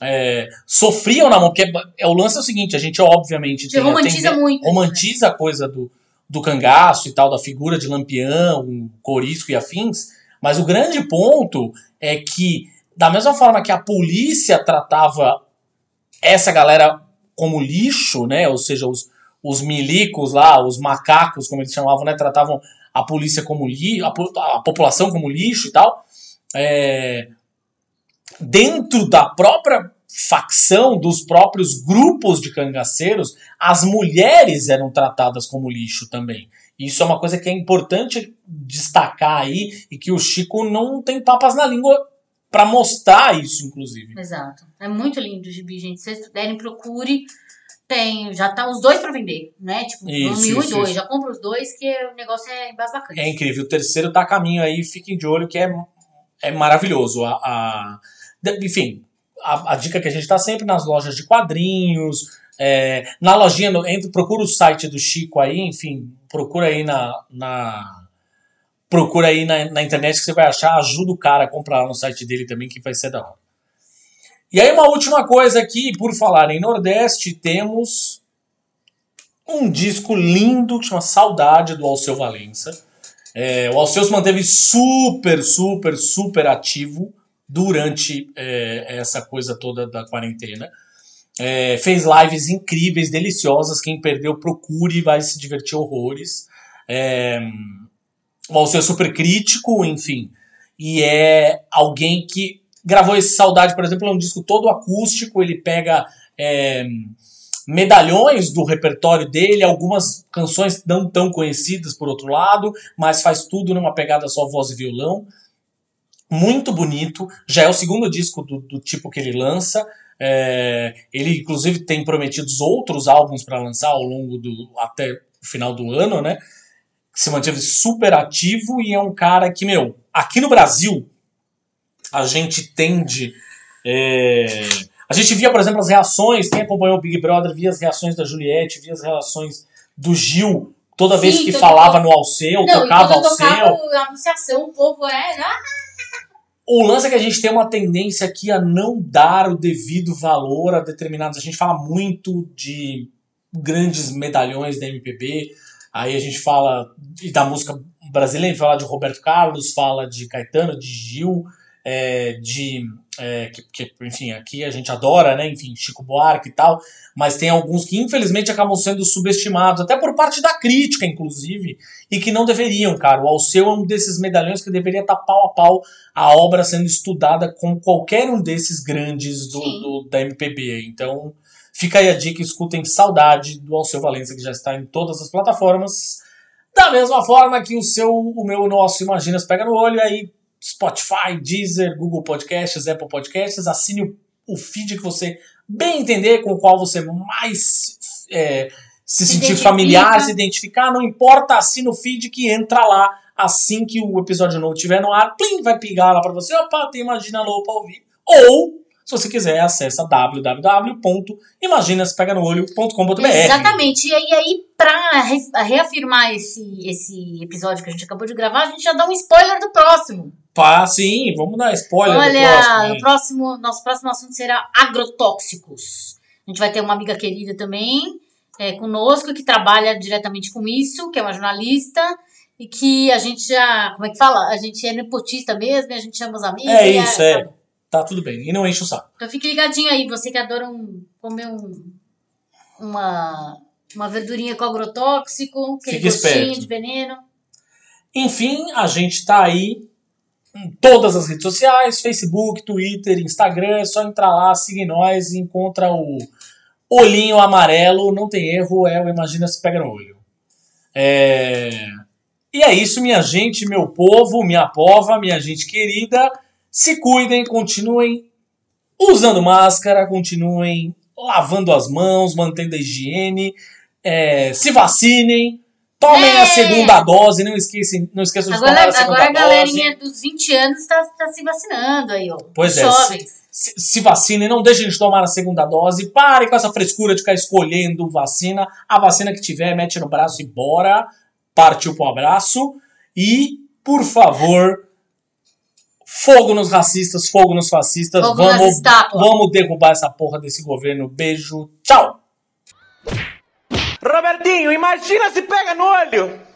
é, sofriam na mão. Porque é, o lance é o seguinte, a gente, obviamente, tem romantiza tende- muito. romantiza a coisa do, do cangaço e tal, da figura de lampião, corisco e afins, mas o grande ponto é que, da mesma forma que a polícia tratava essa galera como lixo, né, ou seja, os, os milicos lá, os macacos, como eles chamavam, né, tratavam a polícia como lixo, a, a população como lixo e tal, é, dentro da própria facção, dos próprios grupos de cangaceiros, as mulheres eram tratadas como lixo também. Isso é uma coisa que é importante destacar aí e que o Chico não tem papas na língua para mostrar isso, inclusive. Exato. É muito lindo o gibi, gente. Se vocês puderem, procure. Tem, já tá os dois pra vender, né? Tipo, Isso, volume 1 e isso, 2. isso. Já compra os dois, que o negócio é embasbacante. É incrível. O terceiro tá a caminho aí, fiquem de olho que é, é maravilhoso. A, a- enfim, a, a dica que a gente tá sempre nas lojas de quadrinhos, é, na lojinha, entra, procura o site do Chico aí, enfim, procura aí na. na procura aí na, na internet que você vai achar, ajuda o cara a comprar lá no site dele também, que vai ser da hora. E aí, uma última coisa aqui, por falar em Nordeste, temos um disco lindo que chama Saudade do Alceu Valença. É, o Alceu se manteve super, super, super ativo durante é, essa coisa toda da quarentena. É, fez lives incríveis, deliciosas. Quem perdeu, procure, vai se divertir horrores. É, o Alceu é super crítico, enfim. E é alguém que gravou esse Saudade, por exemplo, é um disco todo acústico. Ele pega é, medalhões do repertório dele, algumas canções não tão conhecidas por outro lado, mas faz tudo numa pegada só voz e violão. Muito bonito. Já é o segundo disco do, do tipo que ele lança. É, ele, inclusive, tem prometido outros álbuns para lançar ao longo do. até o final do ano, né? Se manteve super ativo e é um cara que, meu, aqui no Brasil, a gente tende. é, a gente via, por exemplo, as reações, quem acompanhou o Big Brother via as reações da Juliette, via as reações do Gil, toda Sim, vez que falava no Alceu, Não, tocava Alceu. tocava a anunciação, o povo é. Ah, O lance é que a gente tem uma tendência aqui a não dar o devido valor a determinados. A gente fala muito de grandes medalhões da MPB, aí a gente fala da música brasileira, a gente fala de Roberto Carlos, fala de Caetano, de Gil, é, de. é, que, que, enfim, aqui a gente adora, né? Enfim, Chico Buarque e tal, mas tem alguns que infelizmente acabam sendo subestimados, até por parte da crítica, inclusive, e que não deveriam, cara. O Alceu é um desses medalhões que deveria estar pau a pau a obra sendo estudada com qualquer um desses grandes do, do- da MPB. Então, fica aí a dica, escutem Saudade do Alceu Valença, que já está em todas as plataformas. Da mesma forma que o seu, o meu nosso Imaginas pega no olho, aí Spotify, Deezer, Google Podcasts, Apple Podcasts, assine o, o feed que você bem entender, com o qual você mais é, se Se sentir familiar, se identificar, não importa, assina o feed que entra lá assim que o episódio novo estiver no ar, plim, vai pingar lá pra você, opa, tem Imagina Low pra ouvir. Ou, se você quiser, acessa www.imaginaspeganolho.com.br. Exatamente. E aí, re- reafirmar esse, esse episódio que a gente acabou de gravar, a gente já dá um spoiler do próximo. Pá, sim, vamos dar spoiler do Olha, próximo. o hein? próximo, nosso próximo assunto será agrotóxicos. A gente vai ter uma amiga querida também é, conosco, que trabalha diretamente com isso, que é uma jornalista, e que a gente já, como é que fala? A gente é nepotista mesmo, e a gente chama os amigos. É isso, é. Tá tudo bem. E não enche o saco. Então fique ligadinho aí, você que adora um, comer um, uma, uma verdurinha com agrotóxico, aquele Fique gostinho esperto. de veneno. Enfim, a gente tá aí em todas as redes sociais, Facebook, Twitter, Instagram, é só entrar lá, seguir nós e encontra o olhinho amarelo, não tem erro, é o Imagina se pega no olho. É... E é isso, minha gente, meu povo, minha pova, minha gente querida. Se cuidem, continuem usando máscara, continuem lavando as mãos, mantendo a higiene, é, se vacinem, tomem É. a segunda dose, não esqueçam, não esqueçam de tomar Agora, a segunda agora a dose. galerinha dos 20 anos está tá se vacinando aí, ó. Pois é, Jovens. se, se vacinem, não deixem de tomar a segunda dose, pare com essa frescura de ficar escolhendo vacina. A vacina que tiver, mete no braço e bora. Partiu pro abraço. E, por favor, fogo nos racistas, fogo nos fascistas. Fogo vamos, vamos derrubar essa porra desse governo. Beijo, tchau! Robertinho, imagina se pega no olho!